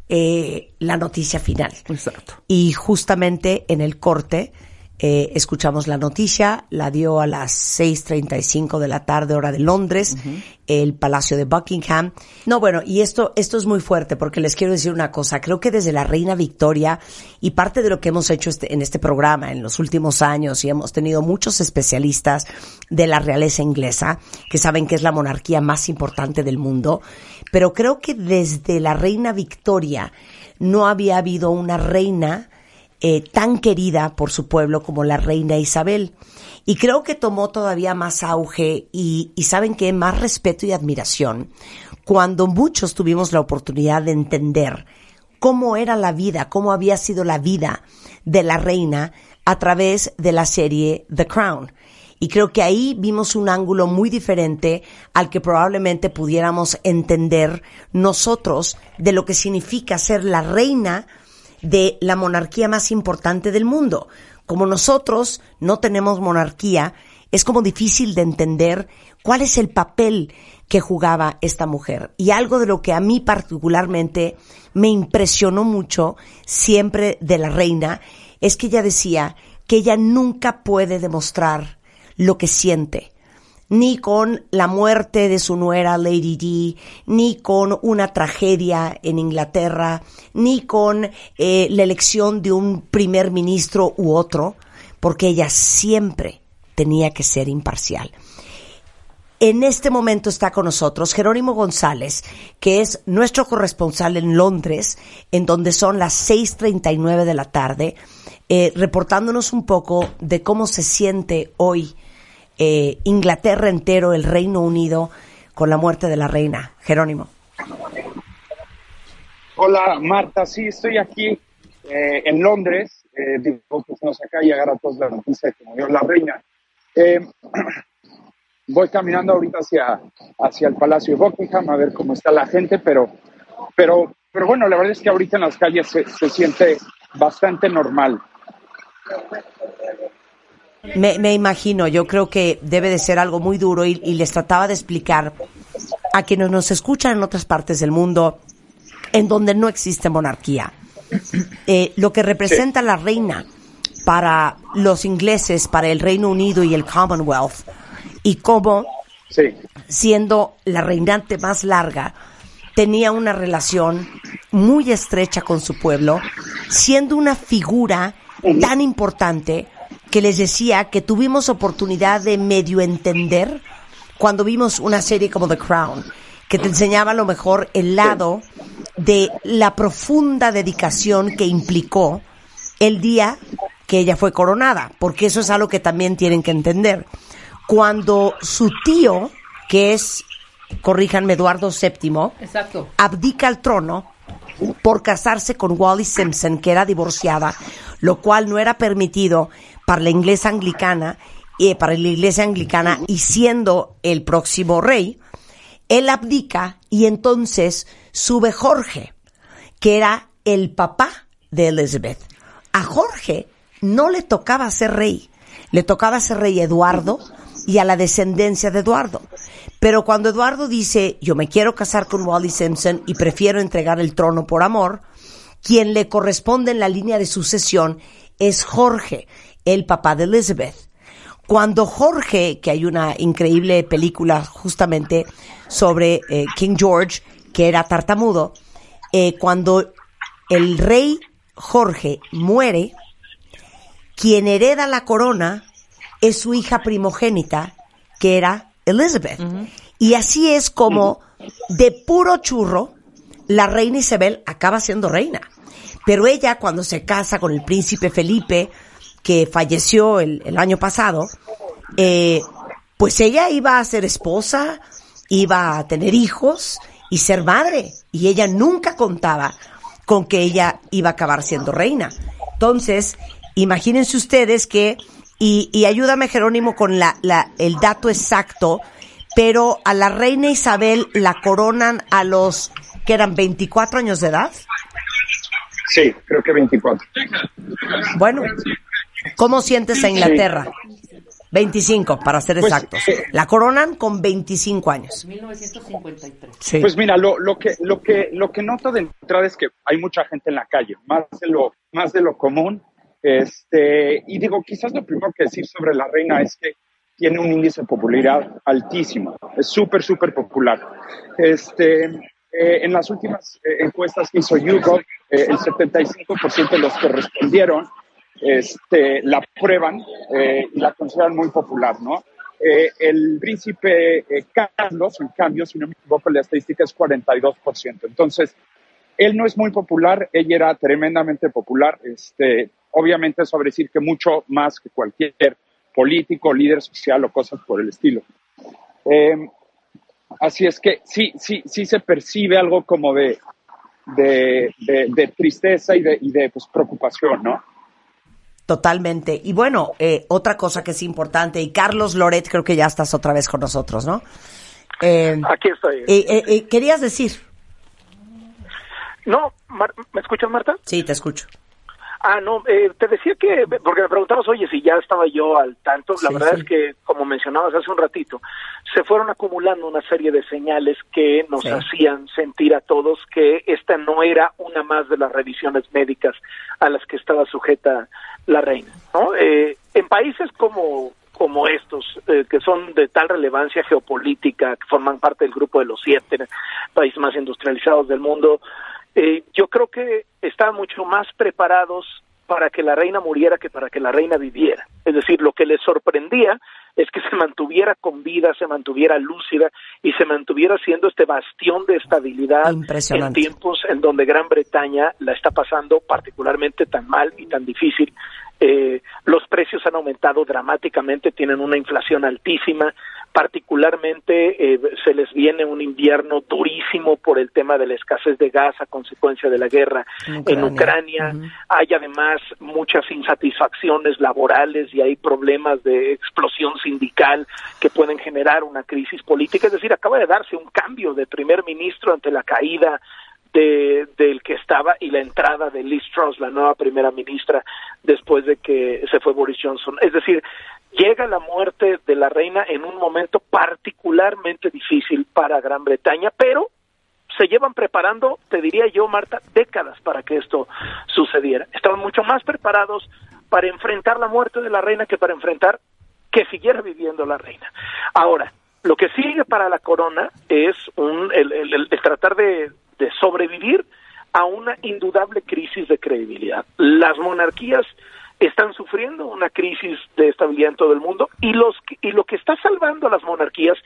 eh, la noticia final. Exacto. Y justamente en el corte eh, escuchamos la noticia, la dio a las 6.35 de la tarde, hora de Londres, el Palacio de Buckingham. No, bueno, y esto, esto es muy fuerte porque les quiero decir una cosa. Creo que desde la Reina Victoria y parte de lo que hemos hecho este, en este programa en los últimos años y hemos tenido muchos especialistas de la realeza inglesa que saben que es la monarquía más importante del mundo, pero creo que desde la Reina Victoria no había habido una reina eh, tan querida por su pueblo como la reina Isabel. Y creo que tomó todavía más auge y, y saben que más respeto y admiración cuando muchos tuvimos la oportunidad de entender cómo era la vida, cómo había sido la vida de la reina a través de la serie The Crown. Y creo que ahí vimos un ángulo muy diferente al que probablemente pudiéramos entender nosotros de lo que significa ser la reina de la monarquía más importante del mundo. Como nosotros no tenemos monarquía, es como difícil de entender cuál es el papel que jugaba esta mujer. Y algo de lo que a mí particularmente me impresionó mucho siempre de la reina es que ella decía que ella nunca puede demostrar lo que siente ni con la muerte de su nuera Lady Di, ni con una tragedia en Inglaterra, ni con eh, la elección de un primer ministro u otro, porque ella siempre tenía que ser imparcial. En este momento está con nosotros Jerónimo González, que es nuestro corresponsal en Londres, en donde son las 6.39 de la tarde, eh, reportándonos un poco de cómo se siente hoy eh, Inglaterra entero, el Reino Unido, con la muerte de la reina. Jerónimo. Hola Marta, sí, estoy aquí eh, en Londres. Eh, digo, pues nos acá llegar a todos la noticia que murió la reina. Eh, voy caminando ahorita hacia, hacia el Palacio de Buckingham a ver cómo está la gente, pero, pero, pero bueno, la verdad es que ahorita en las calles se, se siente bastante normal. Me, me, imagino, yo creo que debe de ser algo muy duro y, y, les trataba de explicar a quienes nos escuchan en otras partes del mundo en donde no existe monarquía. Eh, lo que representa sí. la reina para los ingleses, para el Reino Unido y el Commonwealth, y cómo, sí. siendo la reinante más larga, tenía una relación muy estrecha con su pueblo, siendo una figura tan importante que les decía que tuvimos oportunidad de medio entender cuando vimos una serie como The Crown, que te enseñaba a lo mejor el lado de la profunda dedicación que implicó el día que ella fue coronada, porque eso es algo que también tienen que entender. Cuando su tío, que es, corríjanme, Eduardo VII, Exacto. abdica al trono por casarse con Wally Simpson, que era divorciada, lo cual no era permitido para la iglesia anglicana, eh, para la iglesia anglicana, y siendo el próximo rey, él abdica y entonces sube Jorge, que era el papá de Elizabeth. A Jorge no le tocaba ser rey, le tocaba ser rey Eduardo y a la descendencia de Eduardo. Pero cuando Eduardo dice, yo me quiero casar con Wally Simpson y prefiero entregar el trono por amor, quien le corresponde en la línea de sucesión es Jorge, el papá de Elizabeth. Cuando Jorge, que hay una increíble película justamente sobre eh, King George, que era tartamudo, eh, cuando el rey Jorge muere, quien hereda la corona es su hija primogénita, que era Elizabeth. Uh -huh. Y así es como, de puro churro, la reina Isabel acaba siendo reina. Pero ella, cuando se casa con el príncipe Felipe, que falleció el, el año pasado, eh, pues ella iba a ser esposa, iba a tener hijos y ser madre. Y ella nunca contaba con que ella iba a acabar siendo reina. Entonces, imagínense ustedes que, y, y ayúdame Jerónimo con la, la, el dato exacto, pero a la reina Isabel la coronan a los que eran 24 años de edad. Sí, creo que 24. Bueno, ¿cómo sientes a Inglaterra? Sí. 25, para ser Pues, exactos. eh, la coronan con 25 años. 1953. Sí. Pues mira, lo, lo, que, lo, que, lo que noto de entrada es que hay mucha gente en la calle, más de lo, más de lo común. Este, y digo, quizás lo primero que decir sobre la reina es que tiene un índice de popularidad altísimo, es súper, súper popular. Este, eh, en las últimas eh, encuestas que hizo YouGov, eh, el 75% de los que respondieron este, la prueban eh, y la consideran muy popular, ¿no? Eh, el príncipe eh, Carlos, en cambio, si no me equivoco, la estadística es 42%. Entonces, él no es muy popular, ella era tremendamente popular. Este, obviamente, sobre decir que mucho más que cualquier político, líder social o cosas por el estilo. Eh, así es que sí, sí, sí se percibe algo como de, de, de, de tristeza y de, y de pues, preocupación, ¿no? Totalmente. Y bueno, eh, otra cosa que es importante, y Carlos Loret, creo que ya estás otra vez con nosotros, ¿no? Eh, Aquí estoy. eh, eh, ¿Querías decir? No, Mar- ¿me escuchas, Marta? Sí, te escucho. Ah, no, eh, te decía que, porque me preguntabas, oye, si ya estaba yo al tanto, la Sí, verdad sí. es que, como mencionabas hace un ratito, se fueron acumulando una serie de señales que nos Sí. hacían sentir a todos que esta no era una más de las revisiones médicas a las que estaba sujeta la reina, ¿no? Eh, en países como como estos, eh, que son de tal relevancia geopolítica, que forman parte del grupo de los siete países más industrializados del mundo, eh, yo creo que estaban mucho más preparados para que la reina muriera que para que la reina viviera. Es decir, lo que les sorprendía es que se mantuviera con vida, se mantuviera lúcida y se mantuviera siendo este bastión de estabilidad en tiempos en donde Gran Bretaña la está pasando particularmente tan mal y tan difícil eh, los precios han aumentado dramáticamente, tienen una inflación altísima, particularmente eh, se les viene un invierno durísimo por el tema de la escasez de gas a consecuencia de la guerra en Ucrania, hay además muchas insatisfacciones laborales y hay problemas de explosión sindical que pueden generar una crisis política, es decir, acaba de darse un cambio de primer ministro ante la caída de, del que estaba y la entrada de Liz Truss, la nueva primera ministra, después de que se fue Boris Johnson. Es decir, llega la muerte de la reina en un momento particularmente difícil para Gran Bretaña, pero se llevan preparando, te diría yo, Marta, décadas para que esto sucediera. Estaban mucho más preparados para enfrentar la muerte de la reina que para enfrentar que siguiera viviendo la reina. Ahora, lo que sigue para la corona es un, el, el tratar de, de sobrevivir a una indudable crisis de credibilidad. Las monarquías están sufriendo una crisis de estabilidad en todo el mundo y los y lo que está salvando a las monarquías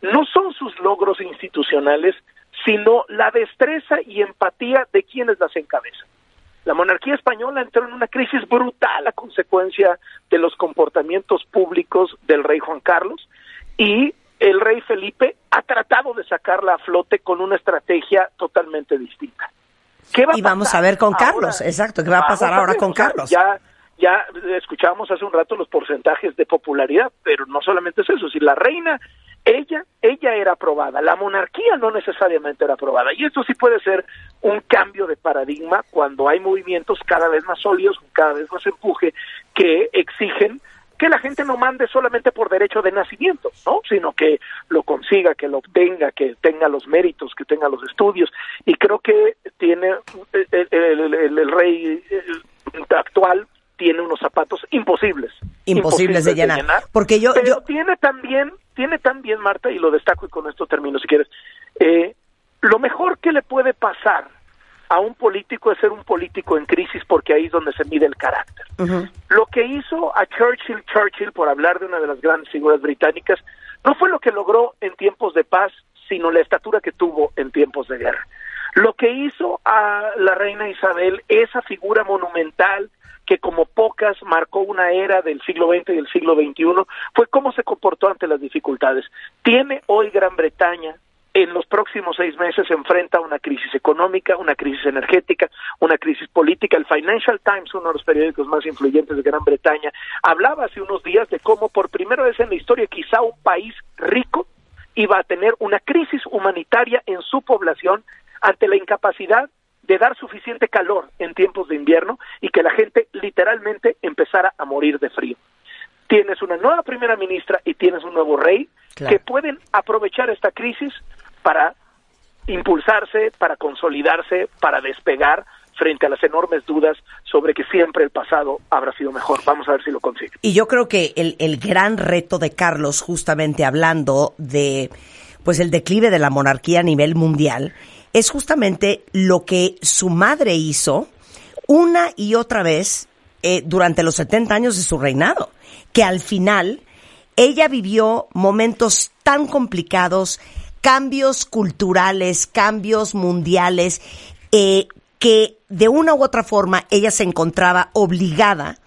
no son sus logros institucionales, sino la destreza y empatía de quienes las encabezan. La monarquía española entró en una crisis brutal a consecuencia de los comportamientos públicos del rey Juan Carlos y el rey Felipe ha tratado de sacarla a flote con una estrategia totalmente distinta. ¿Qué va y vamos a ver con Carlos, exacto, ¿qué va a pasar ahora con Carlos? Ya, ya escuchábamos hace un rato los porcentajes de popularidad, pero no solamente es eso, si la reina, ella, ella era aprobada, la monarquía no necesariamente era aprobada, y esto sí puede ser un cambio de paradigma cuando hay movimientos cada vez más sólidos, cada vez más empuje, que exigen que la gente no mande solamente por derecho de nacimiento, ¿no? Sino que lo consiga, que lo obtenga, que tenga los méritos, que tenga los estudios. Y creo que tiene el, rey actual tiene unos zapatos imposibles. Imposibles, de, llenar. Porque yo, Pero tiene también, tiene también, Marta, y lo destaco y con esto termino si quieres, eh, lo mejor que le puede pasar a un político es ser un político en crisis porque ahí es donde se mide el carácter. Lo que hizo a Churchill, Churchill, por hablar de una de las grandes figuras británicas, no fue lo que logró en tiempos de paz, sino la estatura que tuvo en tiempos de guerra. Lo que hizo a la reina Isabel, esa figura monumental que como pocas marcó una era del siglo XX y del siglo XXI, fue cómo se comportó ante las dificultades. Tiene hoy Gran Bretaña en los próximos seis meses se enfrenta a una crisis económica, una crisis energética, una crisis política. El Financial Times, uno de los periódicos más influyentes de Gran Bretaña, hablaba hace unos días de cómo por primera vez en la historia quizá un país rico iba a tener una crisis humanitaria en su población ante la incapacidad de dar suficiente calor en tiempos de invierno y que la gente literalmente empezara a morir de frío. Tienes una nueva primera ministra y tienes un nuevo rey que pueden aprovechar esta crisis para impulsarse, para consolidarse, para despegar frente a las enormes dudas sobre que siempre el pasado habrá sido mejor. Vamos a ver si lo consigue. Y yo creo que el, el gran reto de Carlos, justamente hablando de pues el declive de la monarquía a nivel mundial, es justamente lo que su madre hizo una y otra vez eh, durante los 70 años de su reinado, que al final ella vivió momentos tan complicados, cambios culturales, cambios mundiales, eh, que de una u otra forma ella se encontraba obligada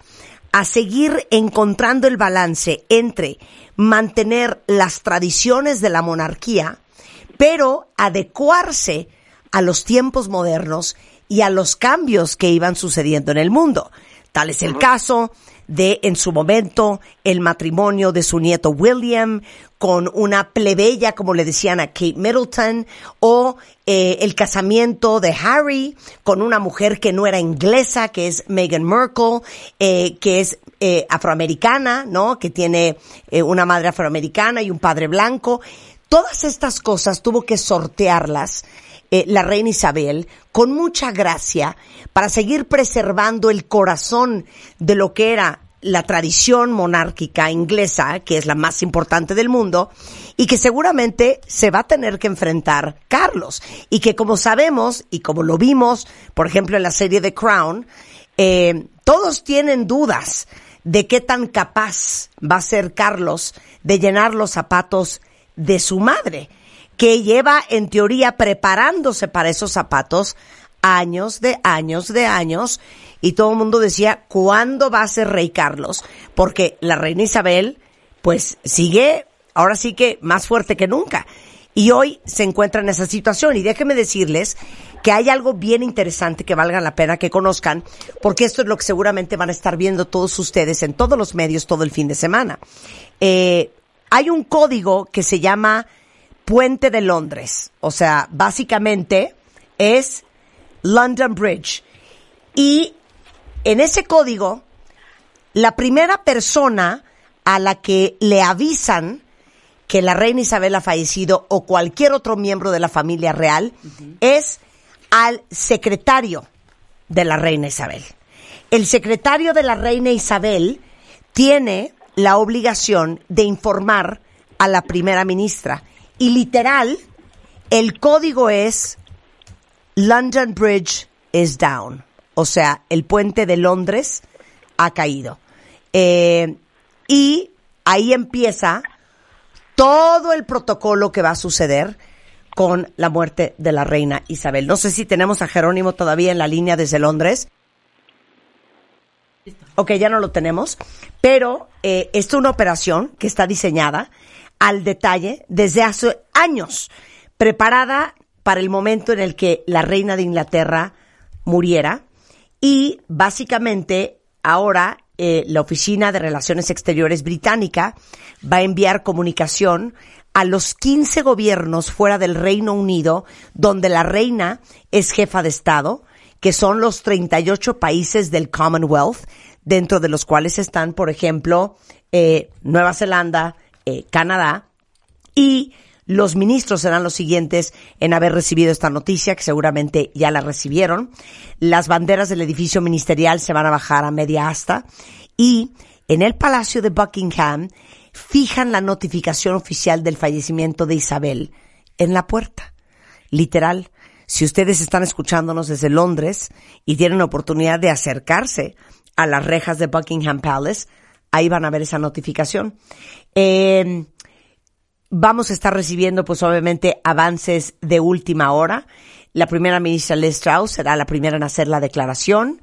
a seguir encontrando el balance entre mantener las tradiciones de la monarquía, pero adecuarse a los tiempos modernos y a los cambios que iban sucediendo en el mundo. Tal es el caso de, en su momento, el matrimonio de su nieto William con una plebeya, como le decían a Kate Middleton, o eh, el casamiento de Harry con una mujer que no era inglesa, que es Meghan Markle, eh, que es eh, afroamericana, ¿no? Que tiene una madre afroamericana y un padre blanco. Todas estas cosas tuvo que sortearlas eh, la reina Isabel con mucha gracia para seguir preservando el corazón de lo que era la tradición monárquica inglesa, que es la más importante del mundo, y que seguramente se va a tener que enfrentar Carlos. Y que como sabemos, y como lo vimos, por ejemplo, en la serie The Crown, eh, todos tienen dudas de qué tan capaz va a ser Carlos de llenar los zapatos de su madre, que lleva en teoría preparándose para esos zapatos años de años de años y todo el mundo decía, ¿cuándo va a ser rey Carlos? Porque la reina Isabel pues sigue ahora sí que más fuerte que nunca. Y hoy se encuentra en esa situación. Y déjenme decirles que hay algo bien interesante que valga la pena que conozcan, porque esto es lo que seguramente van a estar viendo todos ustedes en todos los medios todo el fin de semana. Eh, hay un código que se llama Puente de Londres. O sea, básicamente es London Bridge. Y en ese código, la primera persona a la que le avisan que la reina Isabel ha fallecido o cualquier otro miembro de la familia real es al secretario de la reina Isabel. El secretario de la reina Isabel tiene la obligación de informar a la primera ministra y literal el código es London Bridge is down, o sea, el puente de Londres ha caído. Eh, y ahí empieza todo el protocolo que va a suceder con la muerte de la reina Isabel. No sé si tenemos a Jerónimo todavía en la línea desde Londres. Ok, ya no lo tenemos, pero eh, es una operación que está diseñada al detalle desde hace años, preparada para el momento en el que la reina de Inglaterra muriera. Y básicamente ahora eh, la Oficina de Relaciones Exteriores británica va a enviar comunicación a los 15 gobiernos fuera del Reino Unido donde la reina es jefa de Estado, que son los 38 países del Commonwealth, dentro de los cuales están, por ejemplo, eh, Nueva Zelanda, eh, Canadá, y los ministros serán los siguientes en haber recibido esta noticia, que seguramente ya la recibieron. Las banderas del edificio ministerial se van a bajar a media asta y en el Palacio de Buckingham fijan la notificación oficial del fallecimiento de Isabel en la puerta. Literal, si ustedes están escuchándonos desde Londres y tienen oportunidad de acercarse a las rejas de Buckingham Palace, ahí van a ver esa notificación. Eh, Vamos a estar recibiendo, pues obviamente, avances de última hora. La primera ministra Liz Strauss será la primera en hacer la declaración.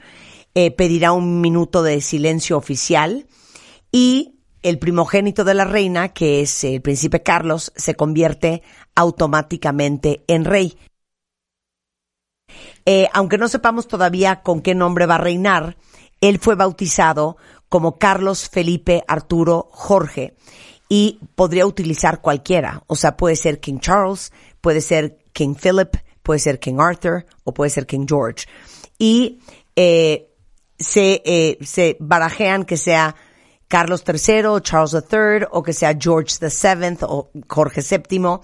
Eh, pedirá un minuto de silencio oficial y el primogénito de la reina, que es el príncipe Carlos, se convierte automáticamente en rey. Eh, aunque no sepamos todavía con qué nombre va a reinar, él fue bautizado como Carlos Felipe Arturo Jorge y podría utilizar cualquiera. O sea, puede ser King Charles, puede ser King Philip, puede ser King Arthur o puede ser King George. Y eh, se, eh, se barajean que sea Carlos III, Charles III o que sea George VII o Jorge VII.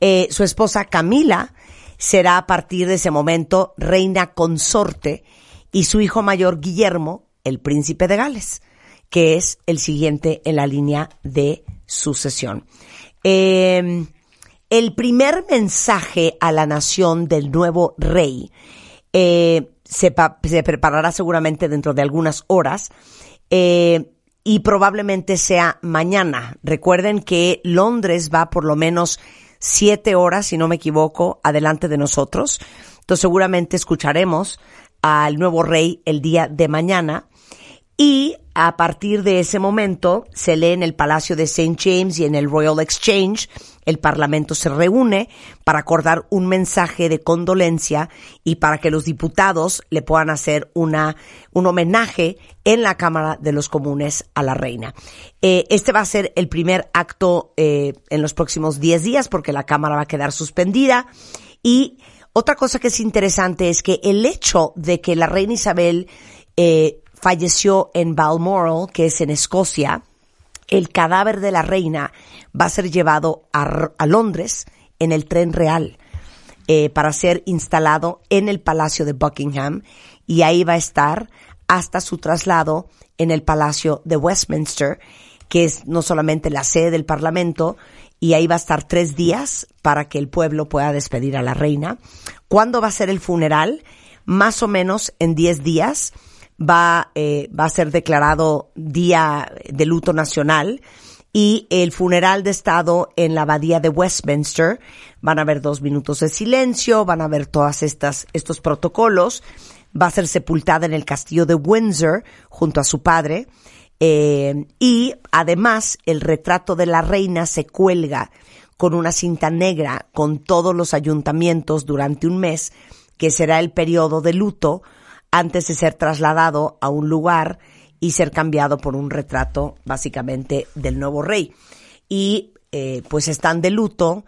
Eh, su esposa Camila será a partir de ese momento reina consorte y su hijo mayor Guillermo, el príncipe de Gales, que es el siguiente en la línea de sucesión. Eh, el primer mensaje a la nación del nuevo rey eh, se, preparará seguramente dentro de algunas horas eh, y probablemente sea mañana. Recuerden que Londres va por lo menos siete horas, si no me equivoco, adelante de nosotros. Entonces seguramente escucharemos al nuevo rey el día de mañana y a partir de ese momento se lee en el Palacio de St. James y en el Royal Exchange. El Parlamento se reúne para acordar un mensaje de condolencia y para que los diputados le puedan hacer una, un homenaje en la Cámara de los Comunes a la reina. Eh, este va a ser el primer acto eh, en los próximos 10 días porque la Cámara va a quedar suspendida. Y otra cosa que es interesante es que el hecho de que la reina Isabel eh, falleció en Balmoral, que es en Escocia, el cadáver de la reina va a ser llevado a, Londres en el tren real eh, para ser instalado en el Palacio de Buckingham y ahí va a estar hasta su traslado en el Palacio de Westminster, que es no solamente la sede del Parlamento, y ahí va a estar tres días para que el pueblo pueda despedir a la reina. ¿Cuándo va a ser el funeral? Más o menos en diez días va, eh, va a ser declarado día de luto nacional y el funeral de Estado en la abadía de Westminster. Van a haber dos minutos de silencio, van a haber todas estas, estos protocolos. Va a ser sepultada en el castillo de Windsor junto a su padre. Eh, y además el retrato de la reina se cuelga con una cinta negra con todos los ayuntamientos durante un mes, que será el periodo de luto antes de ser trasladado a un lugar y ser cambiado por un retrato básicamente del nuevo rey. Y eh, pues están de luto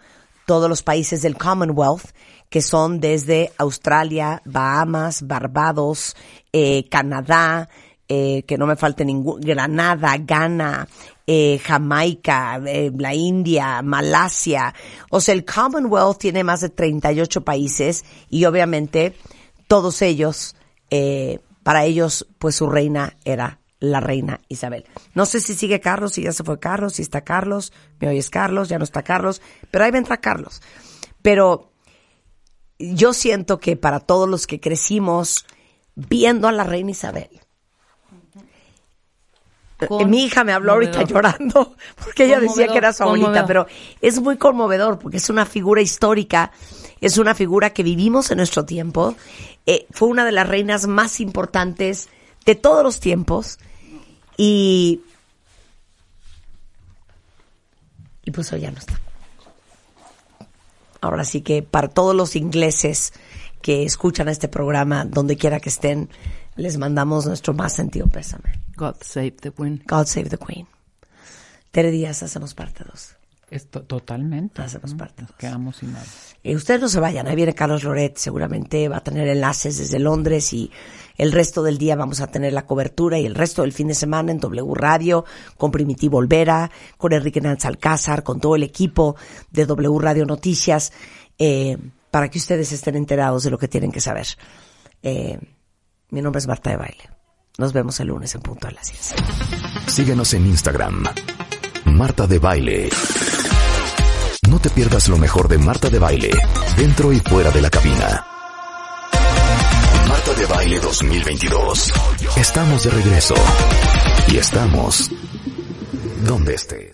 todos los países del Commonwealth, que son desde Australia, Bahamas, Barbados, eh, Canadá, eh, que no me falte ningún, Granada, Ghana, eh, Jamaica, eh, la India, Malasia. O sea, el Commonwealth tiene más de 38 países y obviamente todos ellos, para ellos, pues su reina era la reina Isabel. No sé si sigue Carlos, si ya se fue Carlos, si está Carlos, me oyes Carlos, ya no está Carlos, pero ahí vendrá Carlos. Pero yo siento que para todos los que crecimos viendo a la reina Isabel, Con- mi hija me habló ahorita llorando porque ella decía que era su abuelita, conmovedor. pero es muy conmovedor porque es una figura histórica, es una figura que vivimos en nuestro tiempo, eh, fue una de las reinas más importantes de todos los tiempos y y pues hoy ya no está. Ahora sí que para todos los ingleses que escuchan este programa, donde quiera que estén, les mandamos nuestro más sentido pésame. God save the Queen. God save the Queen. Tere Díaz, hacemos parte dos. Esto, totalmente. Hacemos ¿no? parte Nos dos. quedamos sin nada. Eh, ustedes no se vayan, ahí viene Carlos Loret, seguramente va a tener enlaces desde Londres y el resto del día vamos a tener la cobertura y el resto del fin de semana en W Radio, con Primitivo Olvera, con Enrique Nanz Alcázar, con todo el equipo de W Radio Noticias, eh, para que ustedes estén enterados de lo que tienen que saber. Eh, mi nombre es Marta de Baile. Nos vemos el lunes en punto a las 10. Síguenos en Instagram. Marta de Baile. No te pierdas lo mejor de Marta de Baile, dentro y fuera de la cabina. Marta de Baile 2022. Estamos de regreso. Y estamos donde estés.